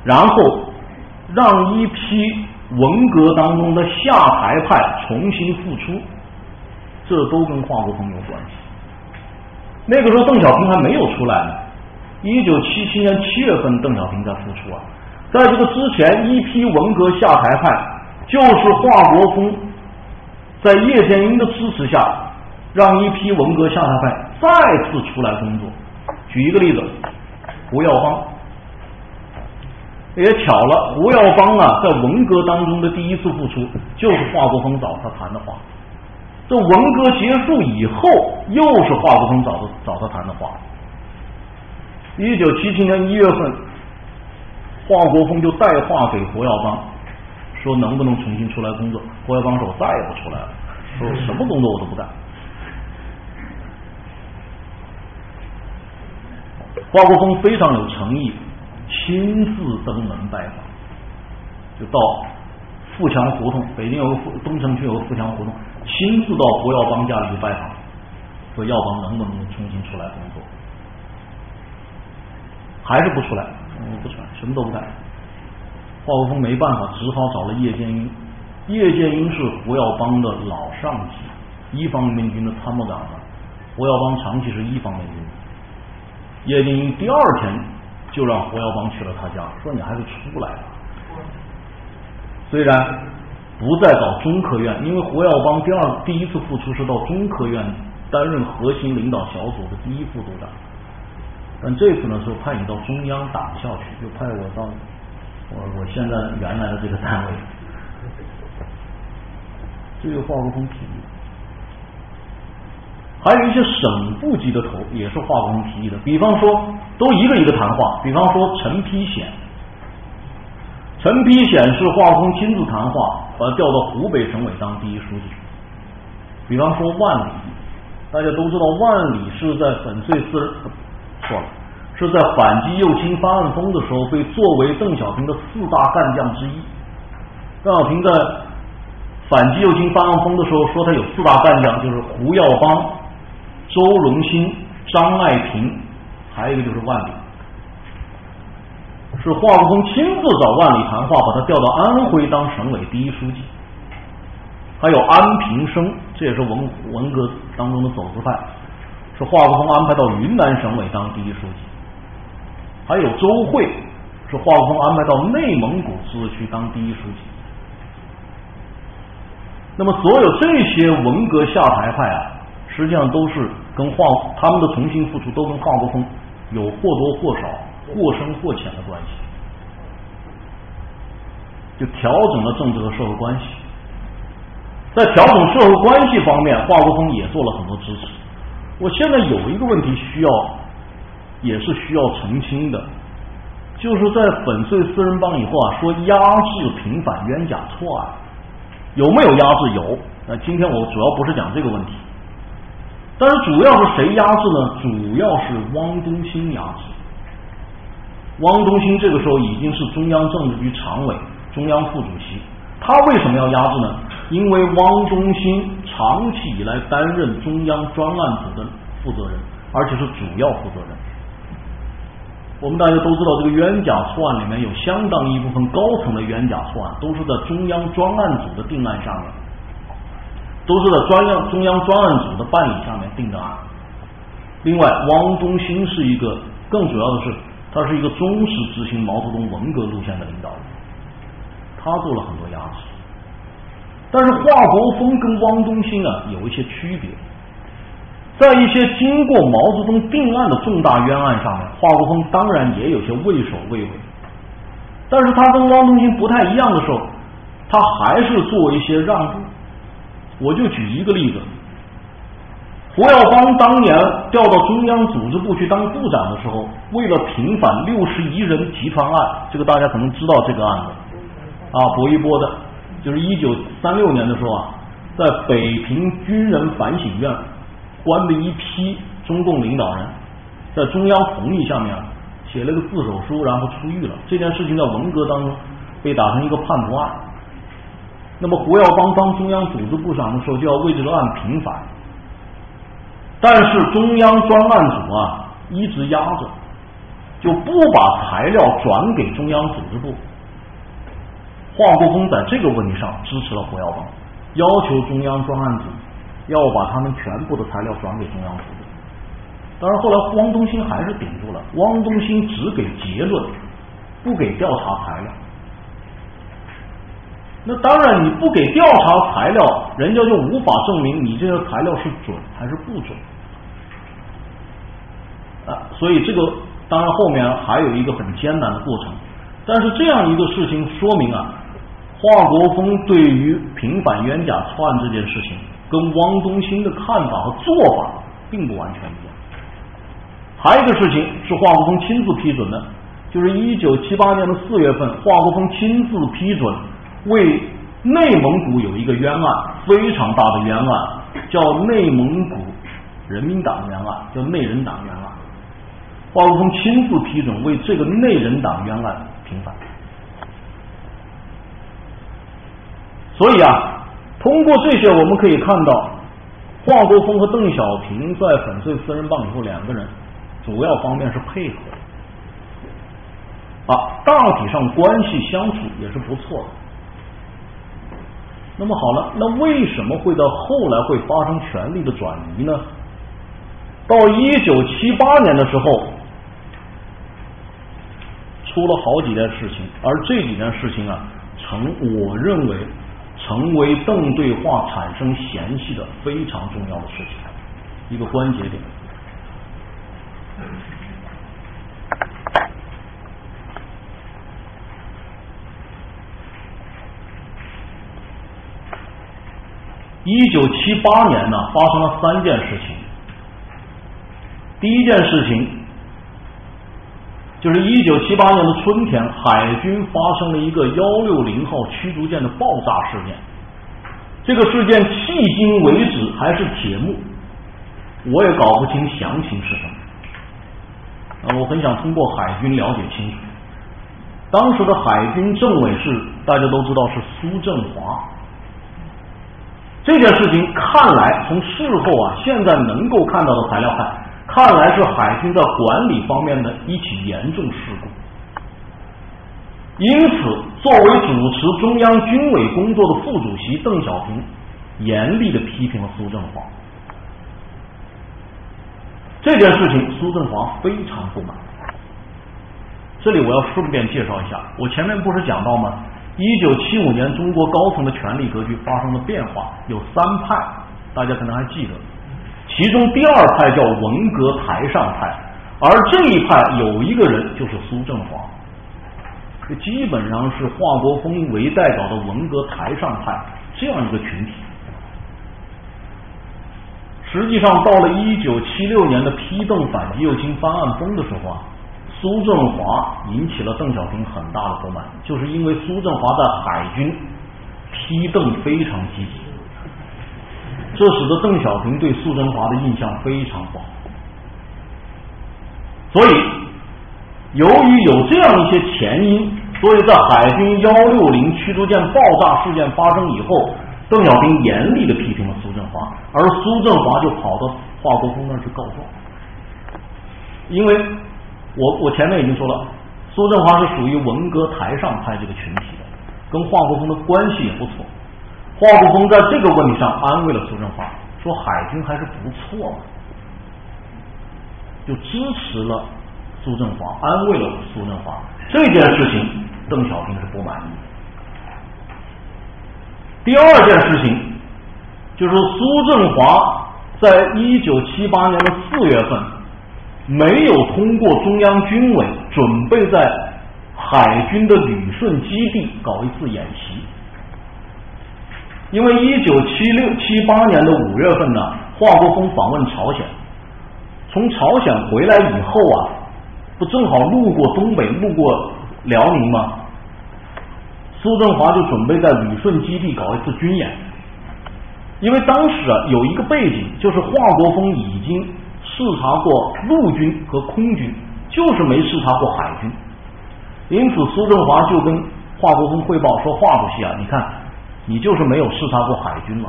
然后让一批文革当中的下台派重新复出，这都跟华国锋有关系。那个时候邓小平还没有出来呢，一九七七年七月份邓小平在复出啊。在这个之前，一批文革下台派就是华国锋在叶剑英的支持下。让一批文革下台派再次出来工作。举一个例子，胡耀邦，也巧了，胡耀邦啊，在文革当中的第一次复出，就是华国锋找他谈的话。这文革结束以后，又是华国锋找他找他谈的话。一九七七年一月份，华国锋就带话给胡耀邦，说能不能重新出来工作。胡耀邦说：“我再也不出来了，说什么工作我都不干。”华国锋非常有诚意，亲自登门拜访，就到富强胡同，北京有个富东城区有个富强胡同，亲自到胡耀邦家里去拜访，说耀邦能不能重新出来工作，还是不出来，不出来，什么都不干。华国锋没办法，只好找了叶剑英。叶剑英是胡耀邦的老上级，一方面军的参谋长。胡耀邦长期是一方面军。叶剑英第二天就让胡耀邦去了他家，说：“你还是出来吧。”虽然不再搞中科院，因为胡耀邦第二第一次复出是到中科院担任核心领导小组的第一副组长，但这次呢是派你到中央党校去，就派我到我我现在原来的这个单位。这个华国锋提议，还有一些省部级的头也是化工提议的，比方说都一个一个谈话，比方说陈丕显，陈丕显是华工亲自谈话，把他调到湖北省委当第一书记。比方说万里，大家都知道万里是在粉碎四人错了，是在反击右倾翻案风的时候被作为邓小平的四大干将之一，邓小平在。反击右倾翻案风的时候，说他有四大干将，就是胡耀邦、周荣兴、张爱萍，还有一个就是万里。是华国锋亲自找万里谈话，把他调到安徽当省委第一书记。还有安平生，这也是文文革当中的走资派，是华国锋安排到云南省委当第一书记。还有周慧，是华国锋安排到内蒙古自治区当第一书记。那么，所有这些文革下台派啊，实际上都是跟华他们的重新复出都跟华国锋有或多或少、或深或浅的关系，就调整了政治和社会关系。在调整社会关系方面，华国锋也做了很多支持。我现在有一个问题需要，也是需要澄清的，就是在粉碎四人帮以后啊，说压制平反冤假错案。有没有压制？有。那今天我主要不是讲这个问题，但是主要是谁压制呢？主要是汪东兴压制。汪东兴这个时候已经是中央政治局常委、中央副主席。他为什么要压制呢？因为汪东兴长期以来担任中央专案组的负责人，而且是主要负责人。我们大家都知道，这个冤假错案里面有相当一部分高层的冤假错案，都是在中央专案组的定案下面，都是在专央中央专案组的办理下面定的案。另外，汪东兴是一个更主要的是，他是一个忠实执行毛泽东文革路线的领导人，他做了很多压制。但是，华国锋跟汪东兴啊有一些区别。在一些经过毛泽东定案的重大冤案上面，华国锋当然也有些畏首畏尾，但是他跟汪东兴不太一样的时候，他还是做一些让步。我就举一个例子，胡耀邦当年调到中央组织部去当部长的时候，为了平反六十一人集团案，这个大家可能知道这个案子啊，薄一波的，就是一九三六年的时候啊，在北平军人反省院。关的一批中共领导人，在中央同意下面写了个自首书，然后出狱了。这件事情在文革当中被打成一个叛徒案。那么胡耀邦当中央组织部长的时候，就要为这个案平反，但是中央专案组啊一直压着，就不把材料转给中央组织部。华国锋在这个问题上支持了胡耀邦，要求中央专案组。要把他们全部的材料转给中央组织，当然后来汪东兴还是顶住了。汪东兴只给结论，不给调查材料。那当然你不给调查材料，人家就无法证明你这个材料是准还是不准啊。所以这个当然后面还有一个很艰难的过程。但是这样一个事情说明啊，华国锋对于平反冤假错案这件事情。跟汪东兴的看法和做法并不完全一样。还有一个事情是华国锋亲自批准的，就是一九七八年的四月份，华国锋亲自批准为内蒙古有一个冤案，非常大的冤案，叫内蒙古人民党冤案，叫内人党冤案。华国锋亲自批准为这个内人党冤案平反。所以啊，通过这些我们可以看到，华国锋和邓小平在粉碎四人帮以后，两个人主要方面是配合，啊，大体上关系相处也是不错的。那么好了，那为什么会到后来会发生权力的转移呢？到一九七八年的时候，出了好几件事情，而这几件事情啊，成我认为成为邓对话产生嫌隙的非常重要的事情，一个关节点。一九七八年呢，发生了三件事情。第一件事情就是一九七八年的春天，海军发生了一个幺六零号驱逐舰的爆炸事件。这个事件迄今为止还是铁幕，我也搞不清详情是什么。啊，我很想通过海军了解清楚。当时的海军政委是大家都知道是苏振华。这件事情看来，从事后啊，现在能够看到的材料看，看来是海军在管理方面的一起严重事故。因此，作为主持中央军委工作的副主席邓小平，严厉的批评了苏振华。这件事情，苏振华非常不满。这里我要顺便介绍一下，我前面不是讲到吗？一九七五年，中国高层的权力格局发生了变化，有三派，大家可能还记得。其中第二派叫文革台上派，而这一派有一个人就是苏振华，基本上是华国锋为代表的文革台上派这样一个群体。实际上，到了一九七六年的批邓反击右倾翻案风的时候啊。苏振华引起了邓小平很大的不满，就是因为苏振华在海军批邓非常积极，这使得邓小平对苏振华的印象非常不好。所以，由于有这样一些前因，所以在海军幺六零驱逐舰爆炸事件发生以后，邓小平严厉的批评了苏振华，而苏振华就跑到华国锋那儿去告状，因为。我我前面已经说了，苏振华是属于文革台上派这个群体的，跟华国锋的关系也不错。华国锋在这个问题上安慰了苏振华，说海军还是不错嘛，就支持了苏振华，安慰了苏振华。这件事情，邓小平是不满意。第二件事情就是苏振华在一九七八年的四月份。没有通过中央军委准备在海军的旅顺基地搞一次演习，因为一九七六七八年的五月份呢，华国锋访问朝鲜，从朝鲜回来以后啊，不正好路过东北，路过辽宁吗？苏振华就准备在旅顺基地搞一次军演，因为当时啊有一个背景，就是华国锋已经。视察过陆军和空军，就是没视察过海军。因此，苏振华就跟华国锋汇报说：“华主席啊，你看，你就是没有视察过海军嘛，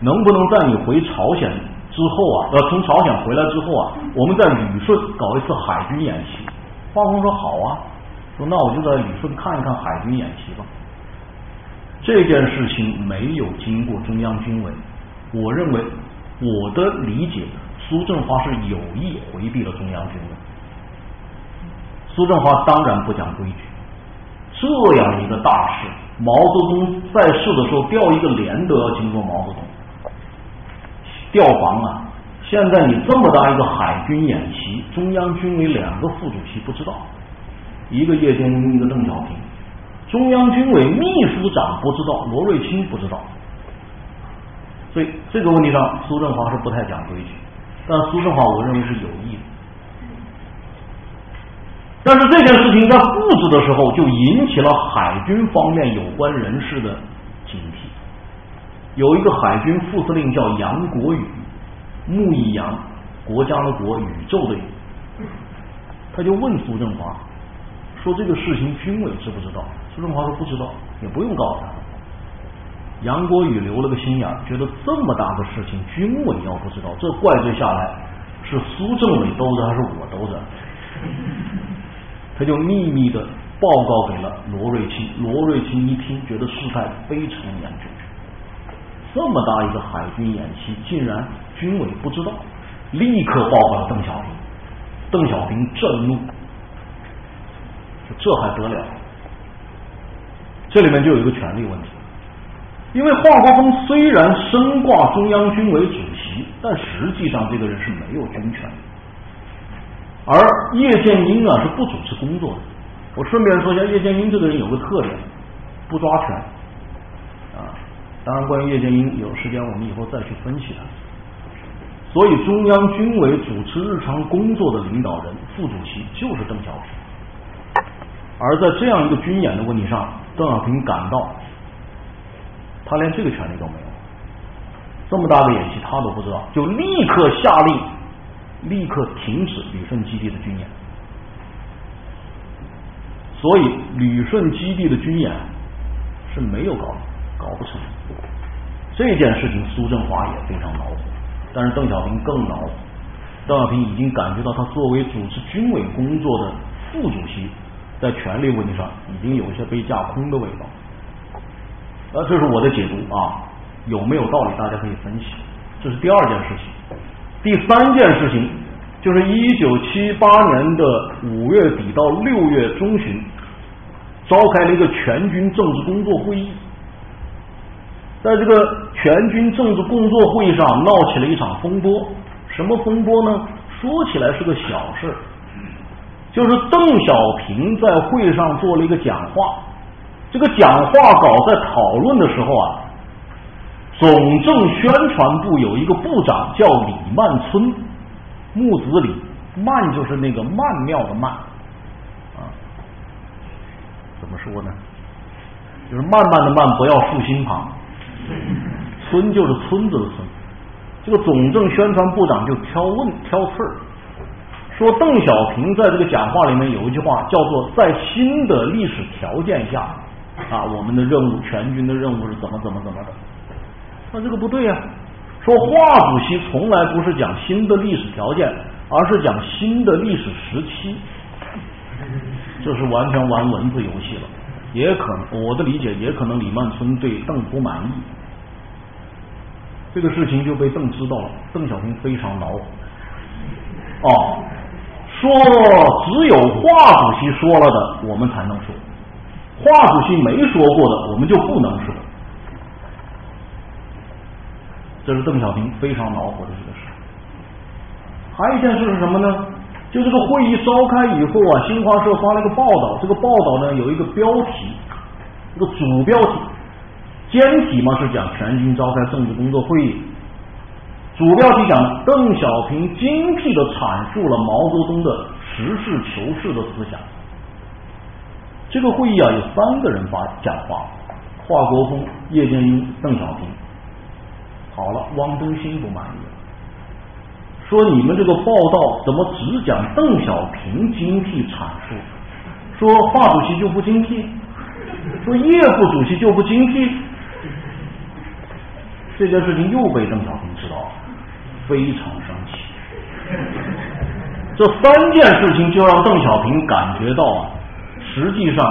能不能在你回朝鲜之后啊，呃，从朝鲜回来之后啊，我们在旅顺搞一次海军演习？”华国锋说：“好啊，说那我就在旅顺看一看海军演习吧。”这件事情没有经过中央军委，我认为我的理解。苏振华是有意回避了中央军委。苏振华当然不讲规矩，这样一个大事，毛泽东在世的时候调一个连都要经过毛泽东调防啊！现在你这么大一个海军演习，中央军委两个副主席不知道，一个叶剑英，一个邓小平，中央军委秘书长不知道，罗瑞卿不知道，所以这个问题上，苏振华是不太讲规矩。但苏振华，我认为是有意的。但是这件事情在布置的时候，就引起了海军方面有关人士的警惕。有一个海军副司令叫杨国宇，木易杨，国家的国，宇宙的宇，他就问苏振华说：“这个事情军委知不知道？”苏振华说：“不知道，也不用告诉他。”杨国宇留了个心眼，觉得这么大的事情，军委要不知道，这怪罪下来是苏政委兜着还是我兜着？他就秘密的报告给了罗瑞卿。罗瑞卿一听，觉得事态非常严重，这么大一个海军演习，竟然军委不知道，立刻报告了邓小平。邓小平震怒，这还得了？这里面就有一个权力问题。因为华国锋虽然身挂中央军委主席，但实际上这个人是没有军权的。而叶剑英啊是不主持工作的。我顺便说一下，叶剑英这个人有个特点，不抓权啊。当然，关于叶剑英，有时间我们以后再去分析他。所以，中央军委主持日常工作的领导人、副主席就是邓小平。而在这样一个军演的问题上，邓小平感到。他连这个权利都没有，这么大的演习他都不知道，就立刻下令，立刻停止旅顺基地的军演。所以旅顺基地的军演是没有搞搞不成。这件事情苏振华也非常恼火，但是邓小平更恼火。邓小平已经感觉到他作为主持军委工作的副主席，在权力问题上已经有一些被架空的味道。呃，这是我的解读啊，有没有道理？大家可以分析。这是第二件事情，第三件事情就是一九七八年的五月底到六月中旬，召开了一个全军政治工作会议。在这个全军政治工作会议上，闹起了一场风波。什么风波呢？说起来是个小事，就是邓小平在会上做了一个讲话。这个讲话稿在讨论的时候啊，总政宣传部有一个部长叫李曼春，木子李，曼就是那个曼妙的曼啊，怎么说呢？就是慢慢的慢，不要竖心旁，村就是村子的村。这个总政宣传部长就挑问挑刺儿，说邓小平在这个讲话里面有一句话叫做在新的历史条件下。啊，我们的任务，全军的任务是怎么怎么怎么的？那这个不对呀！说华主席从来不是讲新的历史条件，而是讲新的历史时期，这是完全玩文字游戏了。也可能，我的理解也可能李曼春对邓不满意，这个事情就被邓知道了，邓小平非常恼火。哦，说只有华主席说了的，我们才能说。华主席没说过的，我们就不能说。这是邓小平非常恼火的一个事。还有一件事是什么呢？就这个会议召开以后啊，新华社发了一个报道，这个报道呢有一个标题，这个主标题，简体嘛是讲全军召开政治工作会议，主标题讲邓小平精辟的阐述了毛泽东的实事求是的思想。这个会议啊，有三个人发讲话：华国锋、叶剑英、邓小平。好了，汪东兴不满意了，说你们这个报道怎么只讲邓小平精辟阐述？说华主席就不精辟？说叶副主席就不精辟？这件事情又被邓小平知道了，非常生气。这三件事情就让邓小平感觉到啊。实际上，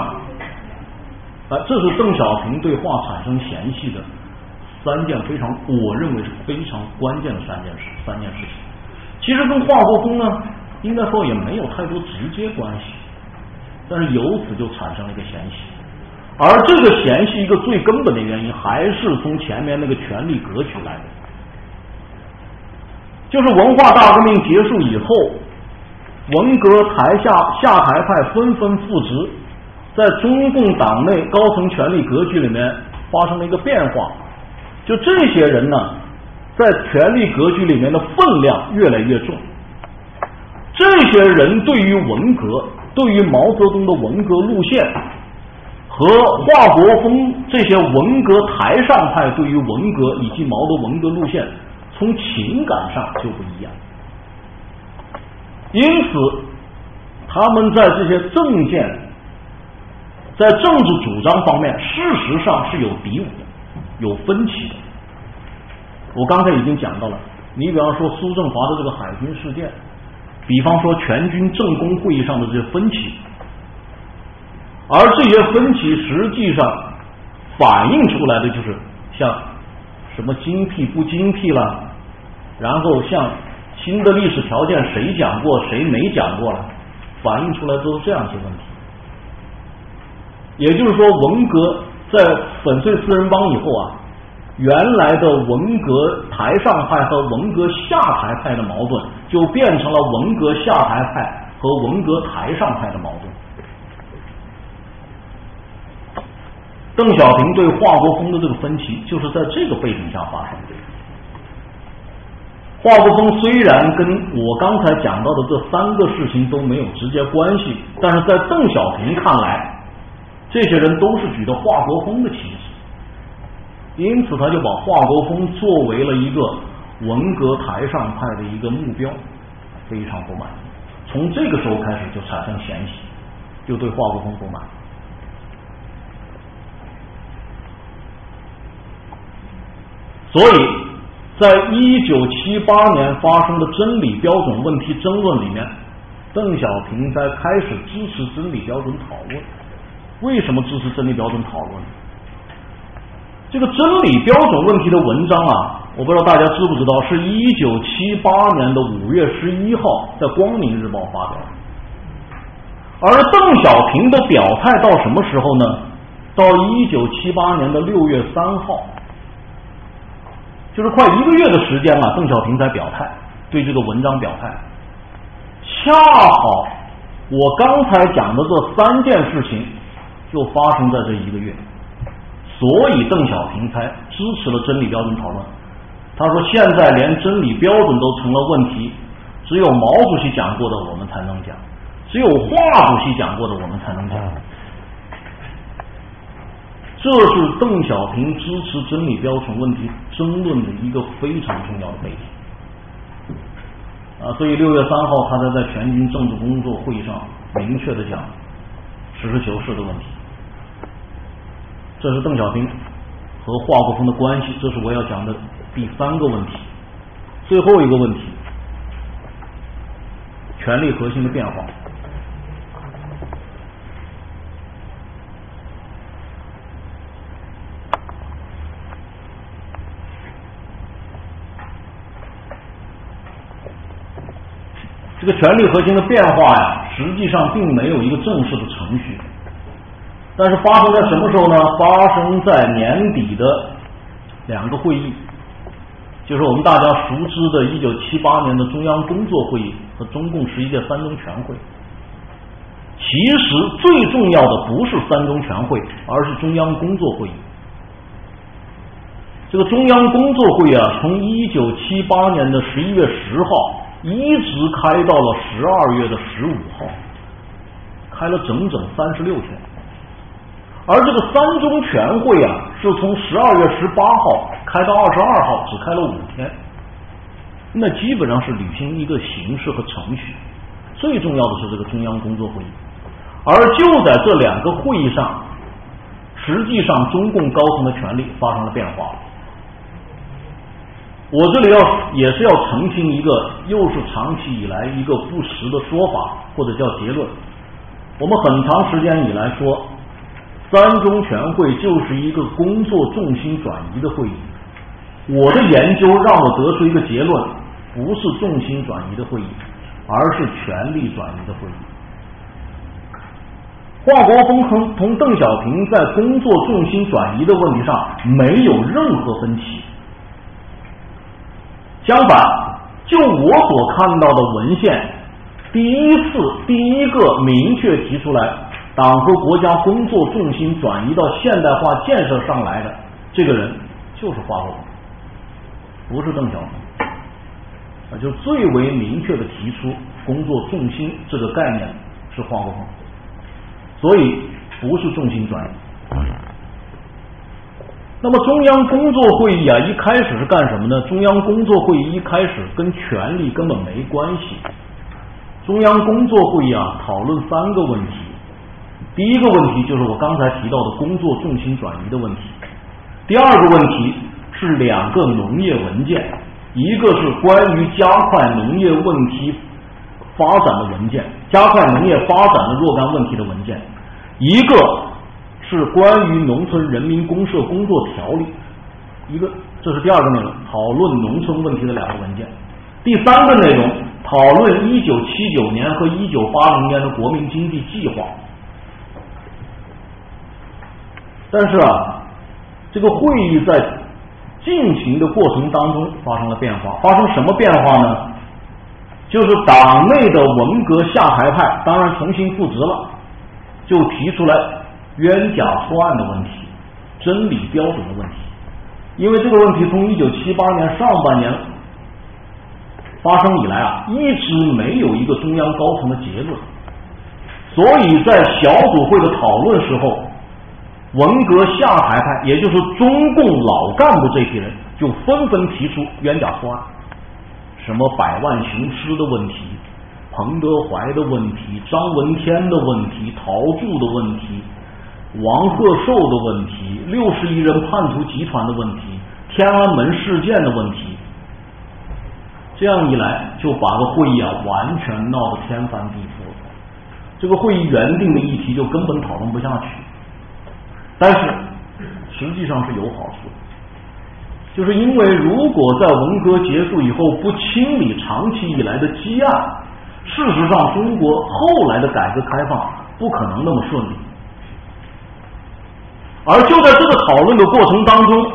啊，这是邓小平对华产生嫌隙的三件非常，我认为是非常关键的三件事，三件事情。其实跟华国锋呢，应该说也没有太多直接关系，但是由此就产生了一个嫌隙。而这个嫌隙一个最根本的原因，还是从前面那个权力格局来的，就是文化大革命结束以后。文革台下下台派纷纷复职，在中共党内高层权力格局里面发生了一个变化。就这些人呢，在权力格局里面的分量越来越重。这些人对于文革、对于毛泽东的文革路线，和华国锋这些文革台上派对于文革以及毛的文革路线，从情感上就不一样。因此，他们在这些政见、在政治主张方面，事实上是有敌伍的。有分歧的。我刚才已经讲到了，你比方说苏振华的这个海军事件，比方说全军政工会议上的这些分歧，而这些分歧实际上反映出来的就是像什么精辟不精辟了，然后像新的历史条件谁讲过谁没讲过了，反映出来都是这样一些问题。也就是说，文革在粉碎四人帮以后啊。原来的文革台上派和文革下台派的矛盾，就变成了文革下台派和文革台上派的矛盾。邓小平对华国锋的这个分歧，就是在这个背景下发生的。华国锋虽然跟我刚才讲到的这三个事情都没有直接关系，但是在邓小平看来，这些人都是举着华国锋的旗帜。因此，他就把华国锋作为了一个文革台上派的一个目标，非常不满。从这个时候开始就产生嫌隙，就对华国锋不满。所以在一九七八年发生的真理标准问题争论里面，邓小平在开始支持真理标准讨论。为什么支持真理标准讨论？这个真理标准问题的文章啊，我不知道大家知不知道，是一九七八年的五月十一号在《光明日报》发表。而邓小平的表态到什么时候呢？到一九七八年的六月三号，就是快一个月的时间了，邓小平才表态，对这个文章表态。恰好我刚才讲的这三件事情，就发生在这一个月。所以邓小平才支持了真理标准讨论。他说：“现在连真理标准都成了问题，只有毛主席讲过的我们才能讲，只有华主席讲过的我们才能讲。”这是邓小平支持真理标准问题争论的一个非常重要的背景。啊，所以六月三号，他才在全军政治工作会议上明确的讲实事求是的问题。这是邓小平和华国锋的关系，这是我要讲的第三个问题。最后一个问题，权力核心的变化。这个权力核心的变化呀，实际上并没有一个正式的程序。但是发生在什么时候呢？发生在年底的两个会议，就是我们大家熟知的1978年的中央工作会议和中共十一届三中全会。其实最重要的不是三中全会，而是中央工作会议。这个中央工作会议啊，从1978年的11月10号一直开到了12月的15号，开了整整三十六天。而这个三中全会啊，是从十二月十八号开到二十二号，只开了五天，那基本上是履行一个形式和程序。最重要的是这个中央工作会议，而就在这两个会议上，实际上中共高层的权力发生了变化。我这里要也是要澄清一个，又是长期以来一个不实的说法，或者叫结论。我们很长时间以来说。三中全会就是一个工作重心转移的会议。我的研究让我得出一个结论：不是重心转移的会议，而是权力转移的会议。华国锋和同邓小平在工作重心转移的问题上没有任何分歧。相反，就我所看到的文献，第一次第一个明确提出来。党和国家工作重心转移到现代化建设上来的这个人就是华国锋，不是邓小平，啊，就最为明确的提出工作重心这个概念是华国锋，所以不是重心转移。那么中央工作会议啊，一开始是干什么呢？中央工作会议一开始跟权力根本没关系，中央工作会议啊，讨论三个问题。第一个问题就是我刚才提到的工作重心转移的问题。第二个问题是两个农业文件，一个是关于加快农业问题发展的文件，加快农业发展的若干问题的文件，一个是关于农村人民公社工作条例，一个这是第二个内容，讨论农村问题的两个文件。第三个内容讨论一九七九年和一九八零年的国民经济计划。但是啊，这个会议在进行的过程当中发生了变化，发生什么变化呢？就是党内的文革下台派当然重新复职了，就提出来冤假错案的问题、真理标准的问题。因为这个问题从一九七八年上半年发生以来啊，一直没有一个中央高层的结论，所以在小组会的讨论时候。文革下台派，也就是中共老干部这批人，就纷纷提出冤假错案，什么百万雄师的问题、彭德怀的问题、张闻天的问题、陶铸的问题、王鹤寿的问题、六十亿人叛徒集团的问题、天安门事件的问题。这样一来，就把个会议啊完全闹得天翻地覆。这个会议原定的议题就根本讨论不下去。但是实际上是有好处，就是因为如果在文革结束以后不清理长期以来的积案，事实上中国后来的改革开放不可能那么顺利。而就在这个讨论的过程当中，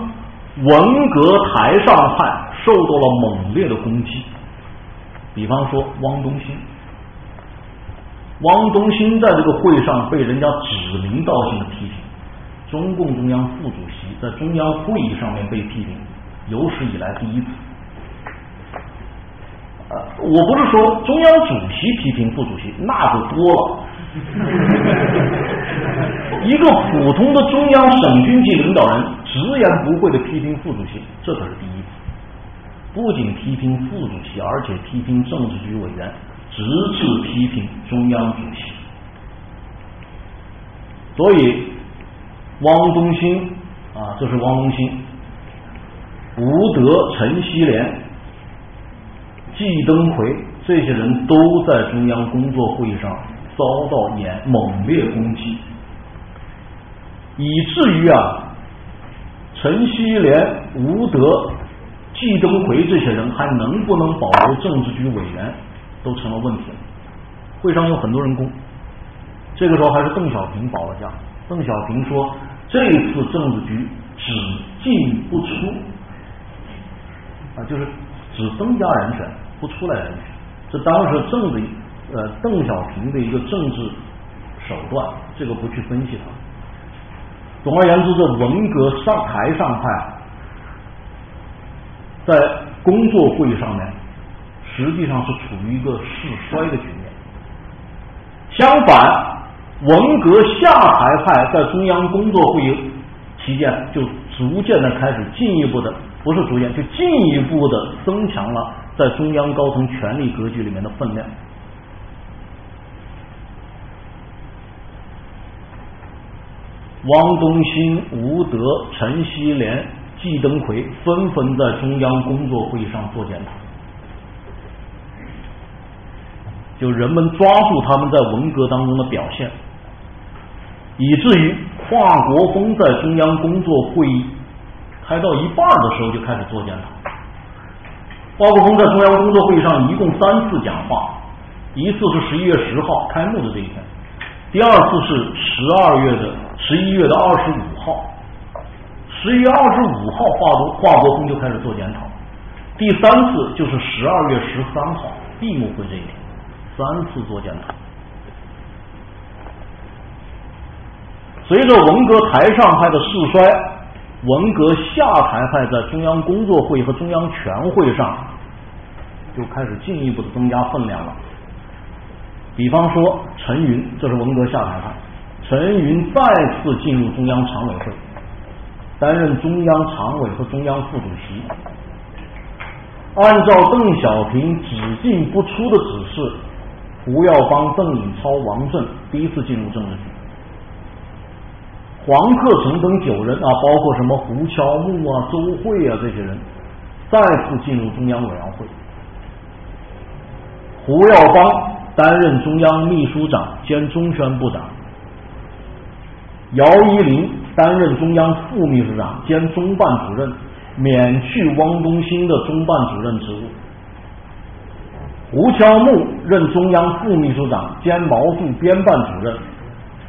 文革台上派受到了猛烈的攻击，比方说汪东兴，汪东兴在这个会上被人家指名道姓的批评。中共中央副主席在中央会议上面被批评，有史以来第一次。呃，我不是说中央主席批评副主席，那就多了。一个普通的中央省军级领导人直言不讳的批评副主席，这可是第一次。不仅批评副主席，而且批评政治局委员，直至批评中央主席。所以。汪东兴啊，这是汪东兴，吴德、陈锡联、季登奎这些人都在中央工作会议上遭到严猛烈攻击，以至于啊，陈锡联、吴德、季登奎这些人还能不能保留政治局委员，都成了问题了。会上有很多人攻，这个时候还是邓小平保了驾。邓小平说：“这次政治局只进不出，啊，就是只增加人选，不出来人选。这当时政治呃邓小平的一个政治手段，这个不去分析它。总而言之，这文革上台上派在工作会议上面，实际上是处于一个势衰的局面。相反。”文革下台派在中央工作会议期间，就逐渐的开始进一步的，不是逐渐，就进一步的增强了在中央高层权力格局里面的分量。汪东兴、吴德、陈锡联、季登奎纷纷在中央工作会议上做检讨，就人们抓住他们在文革当中的表现。以至于华国锋在中央工作会议开到一半的时候就开始做检讨。华国锋在中央工作会议上一共三次讲话，一次是十一月十号开幕的这一天，第二次是十二月的十一月的二十五号，十一月二十五号华国华国锋就开始做检讨，第三次就是十二月十三号闭幕会这一天，三次做检讨。随着文革台上派的势衰，文革下台派在中央工作会议和中央全会上就开始进一步的增加分量了。比方说，陈云，这是文革下台派，陈云再次进入中央常委会，担任中央常委和中央副主席。按照邓小平只进不出的指示，胡耀邦、邓颖超、王震第一次进入政治局。黄克诚等九人啊，包括什么胡乔木啊、周慧啊这些人，再次进入中央委员会。胡耀邦担任中央秘书长兼中宣部长，姚依林担任中央副秘书长兼中办主任，免去汪东兴的中办主任职务。胡乔木任中央副秘书长兼毛驻编办主任，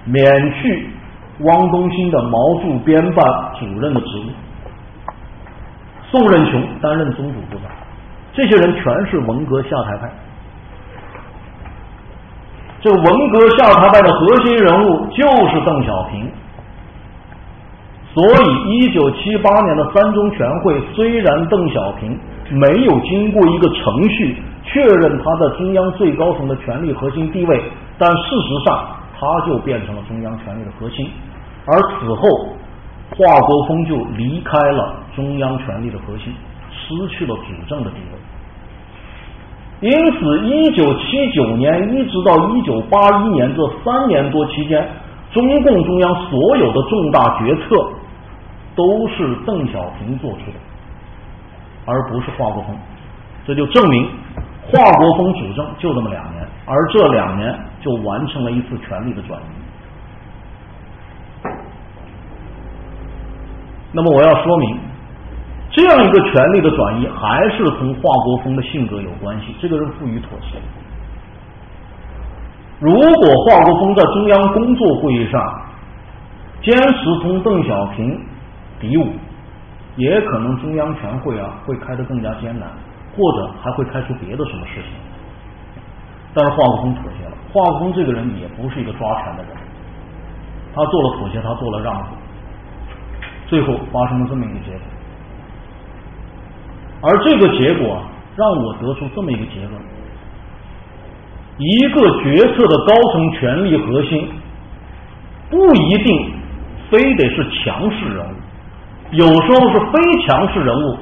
免去汪东兴的毛驻编办主任的职务。宋任穷担任中组部长，这些人全是文革下台派。这文革下台派的核心人物就是邓小平，所以一九七八年的三中全会，虽然邓小平没有经过一个程序确认他在中央最高层的权力核心地位，但事实上他就变成了中央权力的核心，而此后华国锋就离开了中央权力的核心，失去了主政的地位。因此，一九七九年一直到一九八一年这三年多期间，中共中央所有的重大决策都是邓小平做出的，而不是华国锋。这就证明华国锋主政就这么两年，而这两年就完成了一次权力的转移。那么，我要说明。这样一个权力的转移，还是同华国锋的性格有关系。这个人富于妥协。如果华国锋在中央工作会议上坚持同邓小平比武，也可能中央全会啊会开得更加艰难，或者还会开出别的什么事情。但是华国锋妥协了。华国锋这个人也不是一个抓权的人，他做了妥协，他做了让步，最后发生了这么一个结果。而这个结果让我得出这么一个结论：一个决策的高层权力核心不一定非得是强势人物，有时候是非强势人物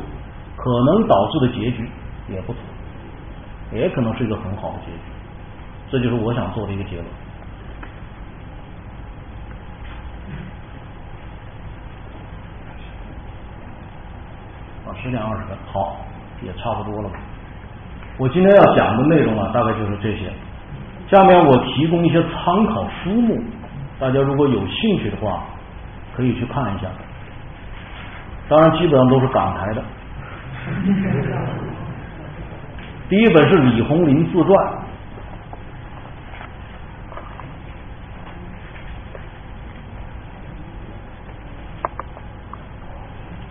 可能导致的结局也不错，也可能是一个很好的结局。这就是我想做的一个结论。啊十点二十分，好，也差不多了吧。我今天要讲的内容啊，大概就是这些。下面我提供一些参考书目，大家如果有兴趣的话，可以去看一下。当然，基本上都是港台的。第一本是李鸿林自传，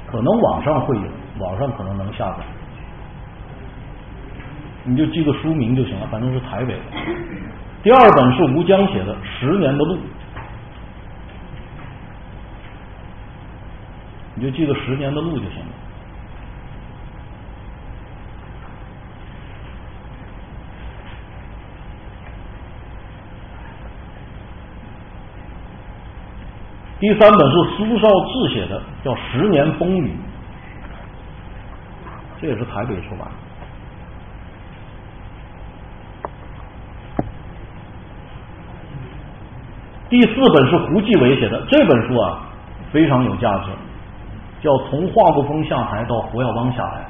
可能网上会有。网上可能能下载，你就记个书名就行了，反正是台北的。第二本是吴江写的《十年的路》，你就记个《十年的路》就行了。第三本是苏绍智写的，叫《十年风雨》。这也是台北出版。第四本是胡继伟写的，这本书啊非常有价值，叫《从华国锋下台到胡耀邦下台》，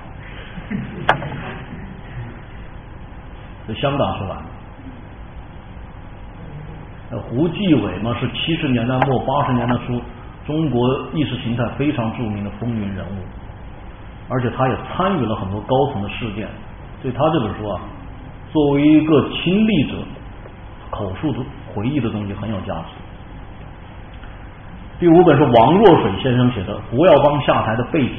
是香港出版。胡继伟嘛是七十年代末八十年代初中国意识形态非常著名的风云人物。而且他也参与了很多高层的事件，所以他这本书啊，作为一个亲历者口述的回忆的东西很有价值。第五本是王若水先生写的《胡耀邦下台的背景》，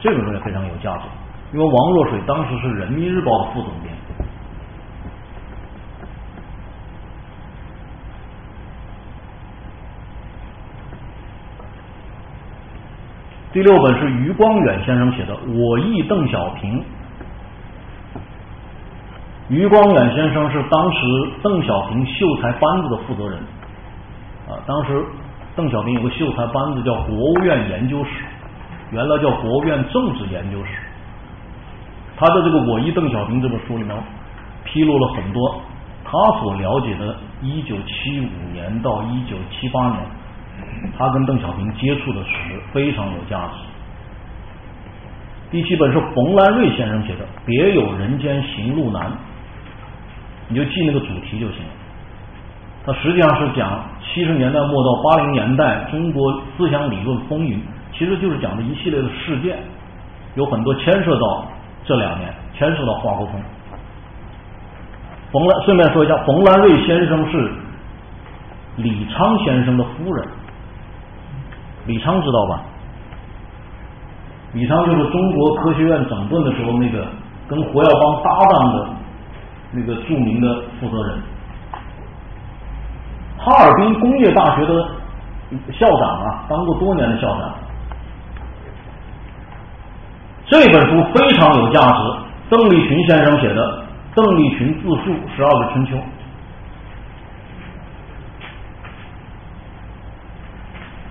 这本书也非常有价值，因为王若水当时是人民日报的副总编。第六本是余光远先生写的《我忆邓小平》。余光远先生是当时邓小平秀才班子的负责人啊。当时邓小平有个秀才班子叫国务院研究室，原来叫国务院政治研究室。他的这个《我忆邓小平》这本书里面披露了很多他所了解的1975年到1978年他跟邓小平接触的史非常有价值。第七本是冯兰瑞先生写的《别有人间行路难》，你就记那个主题就行了。它实际上是讲七十年代末到八零年代中国思想理论风云，其实就是讲的一系列的事件，有很多牵涉到这两年，牵涉到华国锋。冯兰顺便说一下，冯兰瑞先生是李昌先生的夫人，李昌知道吧？李昌就是中国科学院整顿的时候那个跟胡耀邦搭档的那个著名的负责人，哈尔滨工业大学的校长啊，当过多年的校长。这本书非常有价值，邓丽群先生写的《邓丽群自述十二个春秋》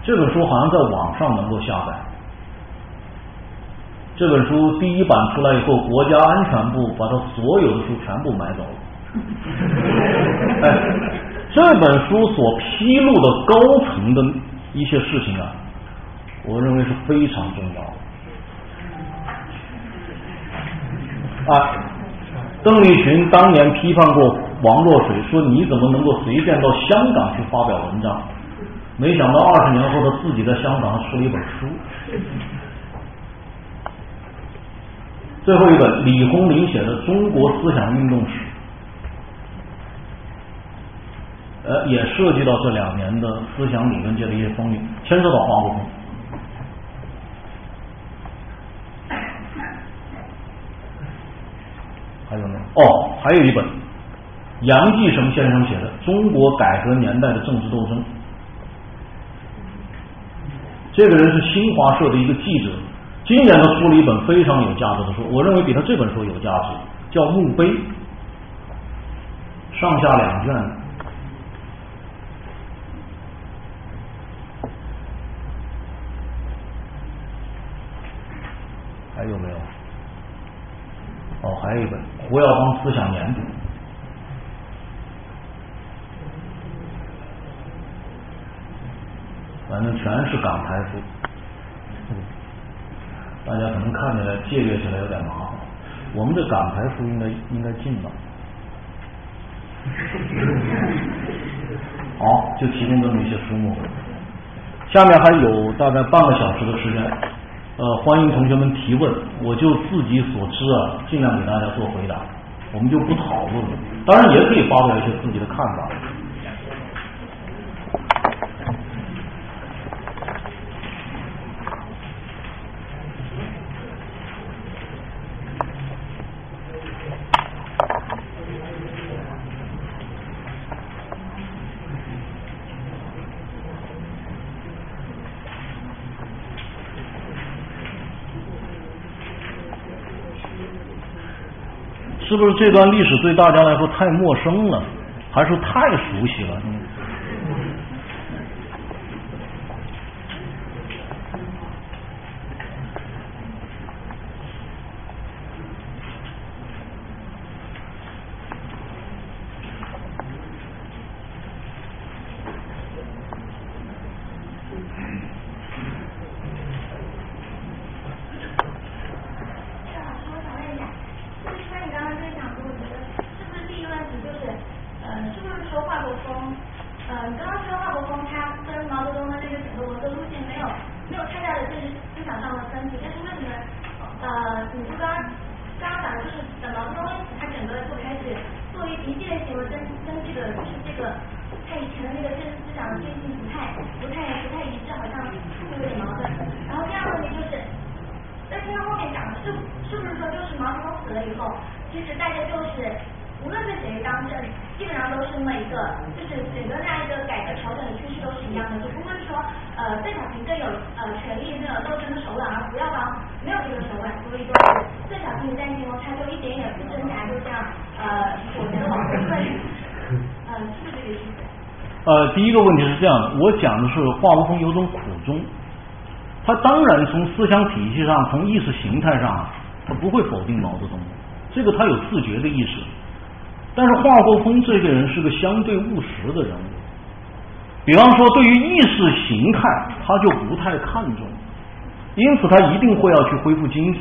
这本书好像在网上能够下载。这本书第一版出来以后，国家安全部把它所有的书全部买走了。哎，这本书所披露的高层的一些事情啊，我认为是非常重要的。啊，邓丽群当年批判过王若水，说你怎么能够随便到香港去发表文章？没想到二十年后，他自己在香港出了一本书。最后一本李洪林写的《中国思想运动史》，呃，也涉及到这两年的思想理论界的一些风云，牵涉到华国锋。还有呢？哦，还有一本杨继绳先生写的《中国改革年代的政治斗争》，这个人是新华社的一个记者。今年他出了一本非常有价值的书，我认为比他这本书有价值，叫《墓碑》，上下两卷。还有没有？哦，还有一本《胡耀邦思想年谱》，反正全是港台书。大家可能看起来借阅起来有点麻烦，我们的港台书应该应该禁吧。好，就提供这么一些书目。下面还有大概半个小时的时间，呃，欢迎同学们提问，我就自己所知啊，尽量给大家做回答，我们就不讨论了。当然也可以发表一些自己的看法。是不是这段历史对大家来说太陌生了，还是太熟悉了？以后，其实大家就是无论是谁当政，基本上都是那么一个，就是整个那一个改革调整的趋势都是一样的，只不过是说呃邓小平更有呃权力，更有斗争的手腕，而胡耀邦没有这个手腕，所以就是邓小平在其中他就一点也不挣扎，就这样呃我觉得往后退，嗯、呃、是不是这个意思？呃，第一个问题是这样的，我讲的是华国锋有种苦衷，他当然从思想体系上、从意识形态上、啊，他不会否定毛泽东，这个他有自觉的意识。但是华国锋这个人是个相对务实的人物，比方说，对于意识形态，他就不太看重，因此他一定会要去恢复经济。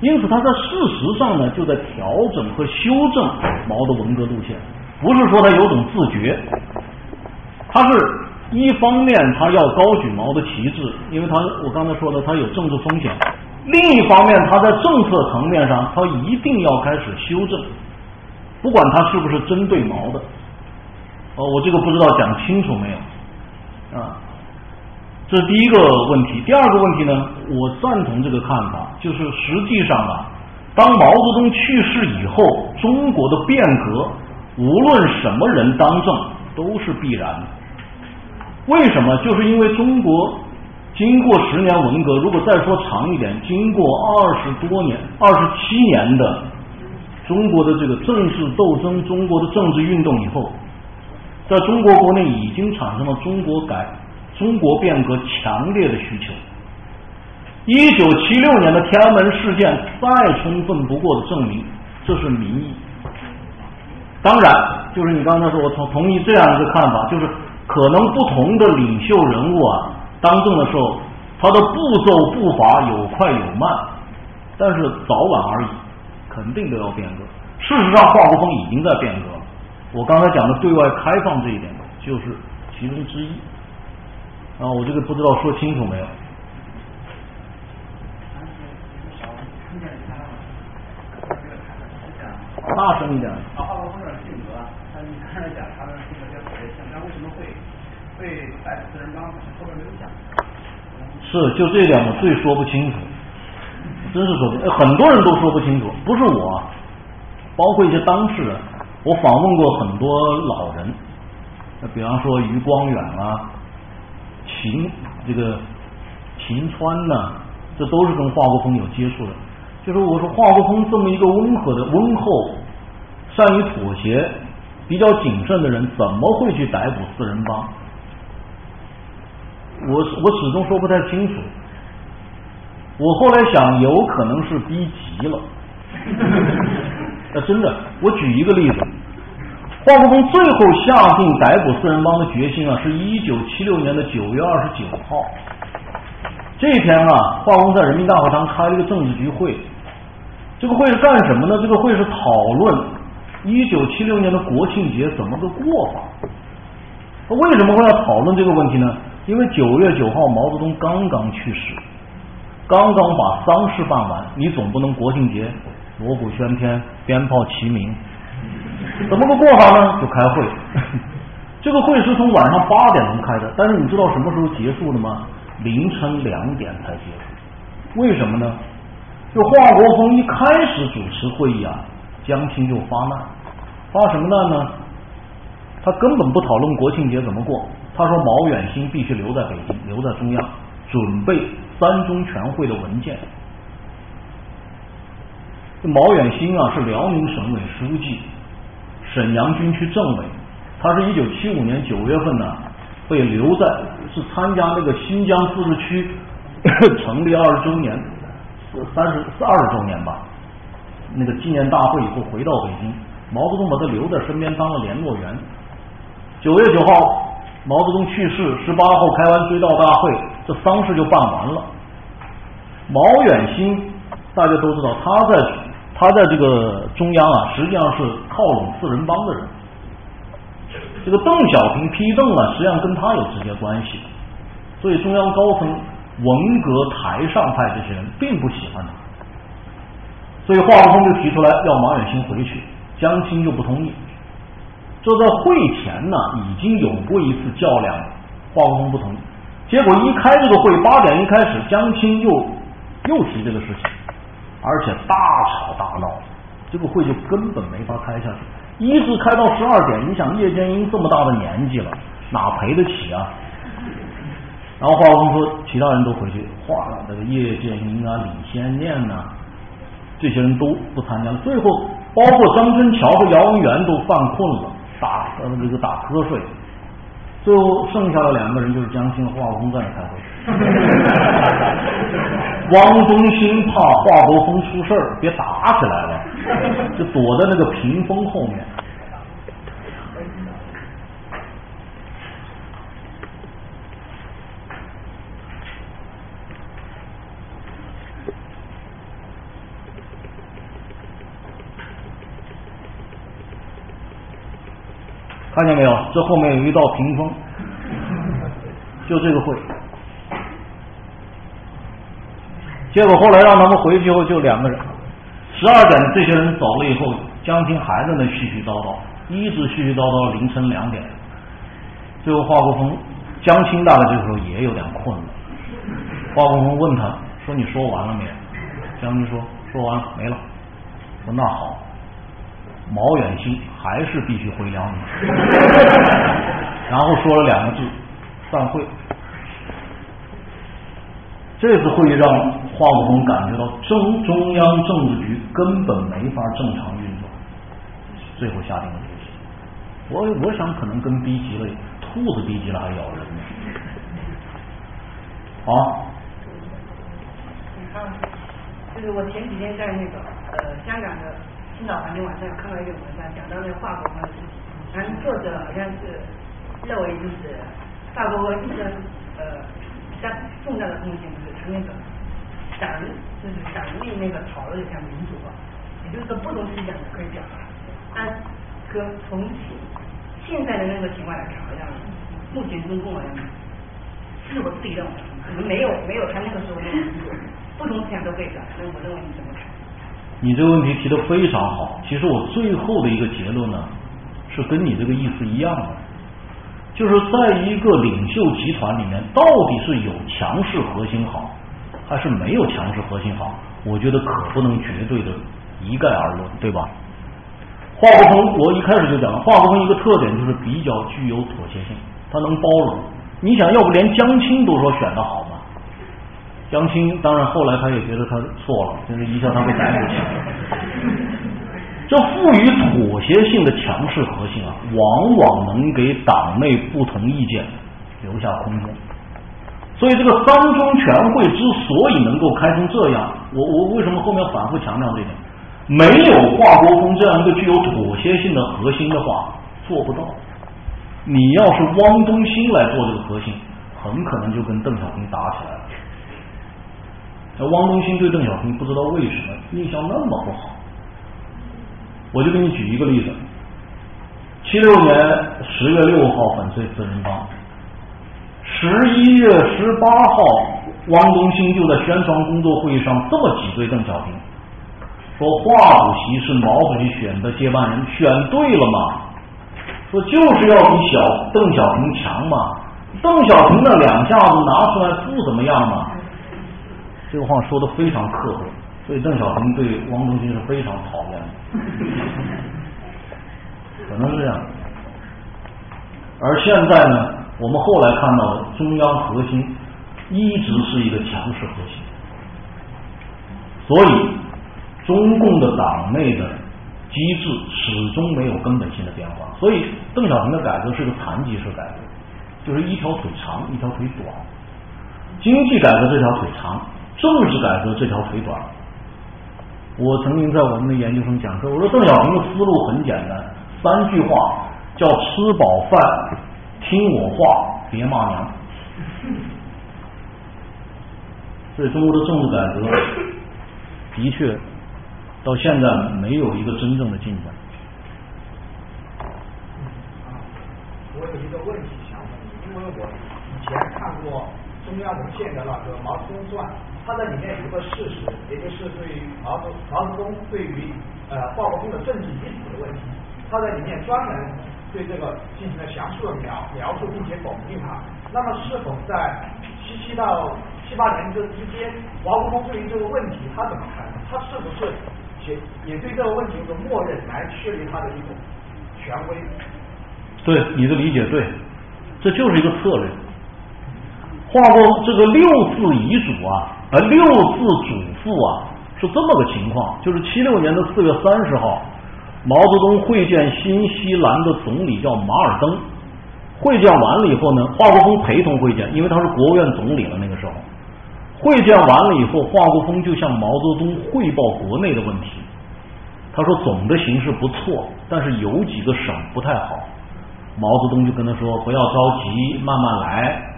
因此，他在事实上呢，就在调整和修正毛的文革路线，不是说他有种自觉，他是一方面他要高举毛的旗帜，因为他我刚才说的他有政治风险；另一方面，他在政策层面上，他一定要开始修正，不管他是不是针对毛的。哦，我这个不知道讲清楚没有啊？这是第一个问题。第二个问题呢，我赞同这个看法，就是实际上啊，当毛泽东去世以后，中国的变革无论什么人当政都是必然的。为什么？就是因为中国经过十年文革，如果再说长一点，经过二十多年、二十七年的中国的这个政治斗争、中国的政治运动以后。在中国国内已经产生了中国改、中国变革强烈的需求。一九七六年的天安门事件再充分不过的证明，这是民意。当然，就是你刚才说，我同同意这样一个看法，就是可能不同的领袖人物啊，当政的时候，他的步骤步伐有快有慢，但是早晚而已，肯定都要变革。事实上，华国锋已经在变革了。我刚才讲的对外开放这一点，就是其中之一。啊，我这个不知道说清楚没有？大声一点。他华国锋的性格，他你刚才讲他的性格比较火热，那为什么会被逮捕四人帮？是，就这点我最说不清楚，真是说不，很多人都说不清楚，不是我，包括一些当事人。我访问过很多老人，比方说余光远啊，秦这个秦川呐，这都是跟华国锋有接触的。就是我说华国锋这么一个温和的、温厚、善于妥协、比较谨慎的人，怎么会去逮捕四人帮？我我始终说不太清楚。我后来想，有可能是逼急了。那真的，我举一个例子，华国锋最后下定逮捕四人帮的决心啊，是一九七六年的九月二十九号。这一天啊，华国锋在人民大会堂开了一个政治局会，这个会是干什么呢？这个会是讨论一九七六年的国庆节怎么个过法。为什么会要讨论这个问题呢？因为九月九号毛泽东刚刚去世，刚刚把丧事办完，你总不能国庆节。锣鼓喧天，鞭炮齐鸣，怎么个过法呢？就开会。这个会是从晚上八点钟开的，但是你知道什么时候结束的吗？凌晨两点才结束。为什么呢？就华国锋一开始主持会议啊，江青就发难，发什么难呢？他根本不讨论国庆节怎么过。他说毛远新必须留在北京，留在中央，准备三中全会的文件。这毛远新啊，是辽宁省委书记、沈阳军区政委。他是一九七五年九月份呢，被留在是参加那个新疆自治区成立二十周年、三十二十周年吧，那个纪念大会以后回到北京，毛泽东把他留在身边当了联络员。九月九号，毛泽东去世，十八号开完追悼大会，这丧事就办完了。毛远新大家都知道，他在。他在这个中央啊，实际上是靠拢四人帮的人。这个邓小平批邓啊，实际上跟他有直接关系。所以中央高层文革台上派这些人并不喜欢他。所以华国锋就提出来要马远新回去，江青就不同意。这在会前呢已经有过一次较量，化工不同意。结果一开这个会，八点一开始，江青又又提这个事情。而且大吵大闹，这个会就根本没法开下去，一直开到十二点。你想叶剑英这么大的年纪了，哪赔得起啊？然后华工说，其他人都回去，化了那个叶剑英啊、李先念呐，这些人都不参加。最后，包括张春桥和姚文元都犯困了，打呃这个打瞌睡。最后剩下的两个人就是江青、华国锋在那开会。汪东兴怕华国锋出事儿，别打起来了，就躲在那个屏风后面。看见没有？这后面有一道屏风，就这个会。结果后来让他们回去以后就两个人，十二点这些人走了以后，江青还在那絮絮叨叨，一直絮絮叨叨凌晨两点。最后华国锋、江青大概这个时候也有点困了。华国锋问他说：“你说完了没？”江青说：“说完了，没了。”说：“那好，毛远新还是必须回辽宁。”然后说了两个字：“散会。”这次会议让华国锋感觉到中中央政治局根本没法正常运作，最后下定了决心。我我想可能跟逼急了，兔子逼急了还咬人呢。啊！你看，就是我前几天在那个呃香港的青岛环境网上看到一个文章，讲到那个华国锋的事情，反正作者好像是认为就是华国锋一生呃比。较重大的贡献就是他那个党，就是党内那个讨论一下民主化，也就是说不同思想的可以表达。但可从现在的那个情况来看，好像目前中共好像是我自己认为可能没有没有他那个时候那么民主，不同思想都可以表达。那我认为你怎么看？你这个问题提的非常好。其实我最后的一个结论呢，是跟你这个意思一样的。就是在一个领袖集团里面，到底是有强势核心好，还是没有强势核心好？我觉得可不能绝对的一概而论，对吧？华国锋，我一开始就讲了，华国锋一个特点就是比较具有妥协性，他能包容。你想要不连江青都说选的好吗？江青当然后来他也觉得他错了，就是一下他被逮捕起来了。这赋予妥协性的强势核心啊，往往能给党内不同意见留下空间。所以，这个三中全会之所以能够开成这样，我我为什么后面反复强调这点？没有华国锋这样一个具有妥协性的核心的话，做不到。你要是汪东兴来做这个核心，很可能就跟邓小平打起来了。那汪东兴对邓小平不知道为什么印象那么不好。我就给你举一个例子，七六年十月六号粉碎四人帮，十一月十八号，汪东兴就在宣传工作会议上这么挤兑邓小平，说华主席是毛主席选的接班人，选对了嘛？说就是要比小邓小平强嘛？邓小平那两下子拿出来不怎么样嘛？这个话说的非常刻薄。所以邓小平对汪东兴是非常讨厌的，可能是这样。而现在呢，我们后来看到的中央核心一直是一个强势核心，所以中共的党内的机制始终没有根本性的变化。所以邓小平的改革是个残疾式改革，就是一条腿长，一条腿短。经济改革这条腿长，政治改革这条腿短。我曾经在我们的研究生讲课，我说邓小平的思路很简单，三句话叫吃饱饭，听我话，别骂娘。所以中国的政治改革的确到现在没有一个真正的进展。我有一个问题想问你，因为我以前看过中央文献的那个《毛泽东传》。它在里面有一个事实，也就是对于毛泽毛泽东对于呃华国锋的政治遗嘱的问题，他在里面专门对这个进行了详述的描描述，并且否定他。那么是否在七七到七八年这之间，毛泽东对于这个问题他怎么看？他是不是也也对这个问题有个默认来确立他的一种权威？对，你的理解对，这就是一个策略。画过这个六字遗嘱啊。而六字嘱咐啊，是这么个情况，就是七六年的四月三十号，毛泽东会见新西兰的总理叫马尔登，会见完了以后呢，华国锋陪同会见，因为他是国务院总理了那个时候。会见完了以后，华国锋就向毛泽东汇报国内的问题，他说总的形势不错，但是有几个省不太好。毛泽东就跟他说不要着急，慢慢来。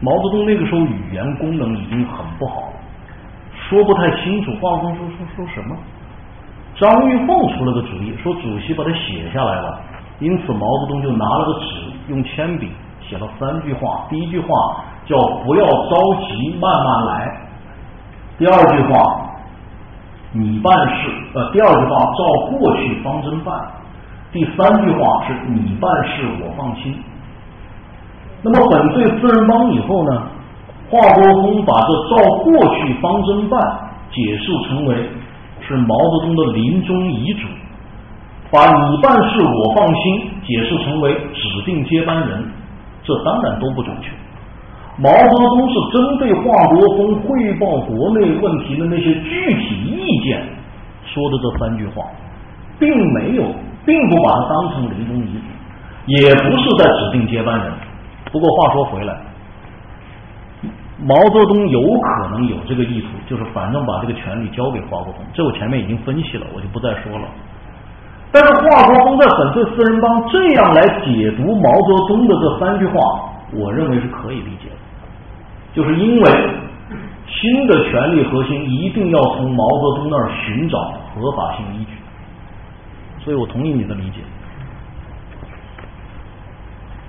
毛泽东那个时候语言功能已经很不好了，说不太清楚。华国锋说说说什么？张玉凤出了个主意，说主席把它写下来了。因此毛泽东就拿了个纸，用铅笔写了三句话。第一句话叫“不要着急，慢慢来”。第二句话，你办事，呃，第二句话照过去方针办。第三句话是你办事我放心。那么粉碎四人帮以后呢，华国锋把这照过去方针办解释成为是毛泽东的临终遗嘱。把你办事我放心解释成为指定接班人，这当然都不准确。毛泽东是针对华国锋汇报国内问题的那些具体意见说的这三句话，并没有，并不把它当成临终遗嘱，也不是在指定接班人。不过话说回来，毛泽东有可能有这个意图，就是反正把这个权力交给华国锋。这我前面已经分析了，我就不再说了。但是华国锋在粉碎四人帮这样来解读毛泽东的这三句话，我认为是可以理解的，就是因为新的权力核心一定要从毛泽东那儿寻找合法性依据，所以我同意你的理解。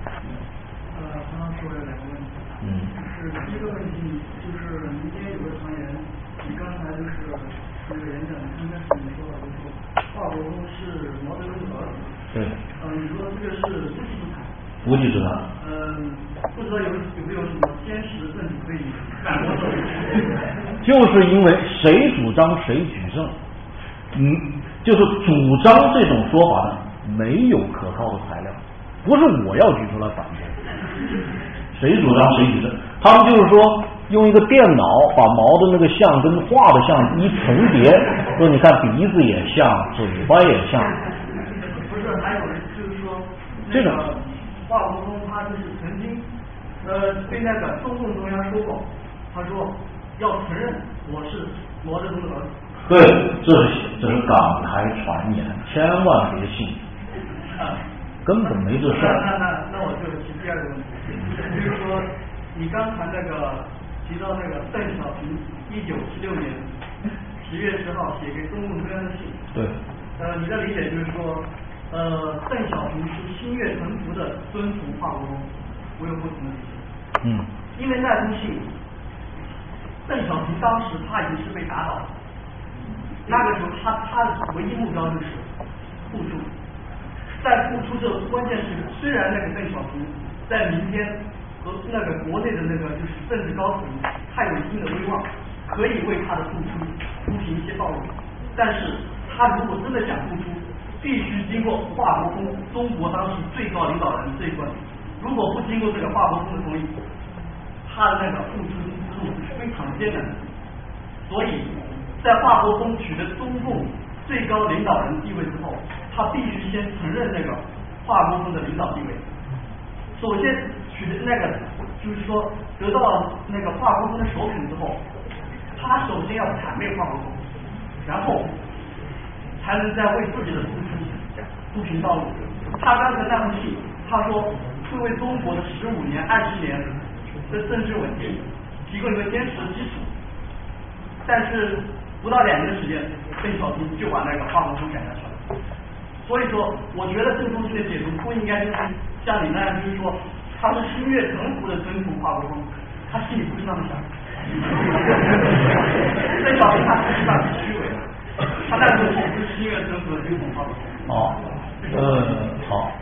呃，刚刚说了两个问题，嗯，就是第一个问题就是民间有个传言，你刚才就是那个演讲刚开始你说了，就是说华国锋是毛泽东的儿子，对，呃，你说这个是无稽之谈，无稽之谈。嗯，不知道有有没有什么坚实证据可以反驳这个？就是因为谁主张谁举证，嗯，就是主张这种说法的没有可靠的材料，不是我要举出来反驳，谁主张谁举证，他们就是说用一个电脑把毛的那个像跟画的像一重叠，说你看鼻子也像，嘴巴也像，不是，还有就是说，这个华国锋他就是曾经呃对那个中共中央说过，他说要承认我是毛泽东的儿子。对，这是这是港台传言，千万别信，啊，根本没这事那儿。那那那我就提第二个问题，就是说你刚才那个提到那个邓小平一九七六年十月十号写给中共中央的信，对，呃，你的理解就是说，呃，邓小平是心悦诚服的遵从华国锋，我有不同的理解，嗯，因为那封信，邓小平当时他已经是被打倒了，那个时候他他的唯一目标就是复出，在复出这关键是，虽然那个邓小平在民间和那个国内的那个就是政治高层，他有一定的威望，可以为他的付出铺平一些道路，但是他如果真的想复出，必须经过华国锋中国当时最高领导人这一关，如果不经过这个华国锋的同意，他的那个复出之路是非常艰难的，所以在华国锋取得中共最高领导人地位之后，他必须先承认那个华国锋的领导地位。首先取得那个，就是说得到了那个华国锋的首肯之后，他首先要谄媚华国锋，然后才能再为自己的付出铺平道路。他刚才那封信，他说会为中国的十五年、二十年的政治稳定提供一个坚实的基础。但是不到两年的时间，邓小平就把那个华国锋赶下去了。所以说，我觉得这个东西的解读不应该就是像你那样，就是说他是心悦诚服的遵从华国锋，他心里不是那么想。这小平他实际上是虚伪的，他那时候不是心悦诚服的遵从华国锋。哦，呃，好，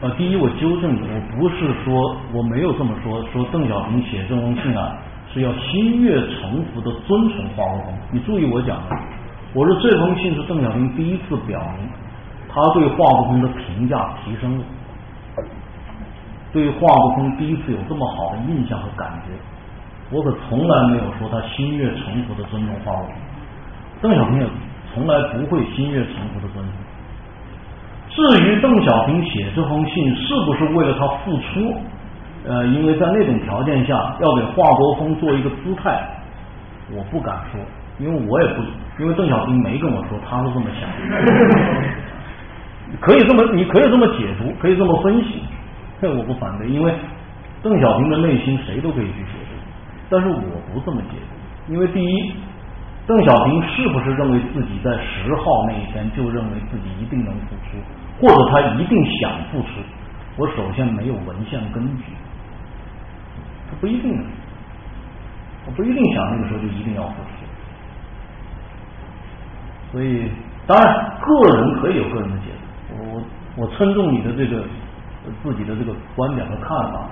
呃，第一，我纠正你，我不是说我没有这么说，说邓小平写这封信啊是要心悦诚服的遵从华国锋。你注意我讲的，我说这封信是邓小平第一次表明他对华国锋的评价提升了，对华国锋第一次有这么好的印象和感觉。我可从来没有说他心悦诚服的尊重华国锋，邓小平也从来不会心悦诚服的尊重。至于邓小平写这封信是不是为了他付出，呃，因为在那种条件下要给华国锋做一个姿态，我不敢说，因为我也不，因为邓小平没跟我说他是这么想，可以这么，你可以这么解读，可以这么分析，这我不反对，因为邓小平的内心谁都可以去解读，但是我不这么解读，因为第一，邓小平是不是认为自己在十号那一天就认为自己一定能复出？或者他一定想复出，我首先没有文献根据，他不一定，我不一定想那个时候就一定要复出。所以，当然个人可以有个人的解读，我我尊重你的这个自己的这个观点和看法，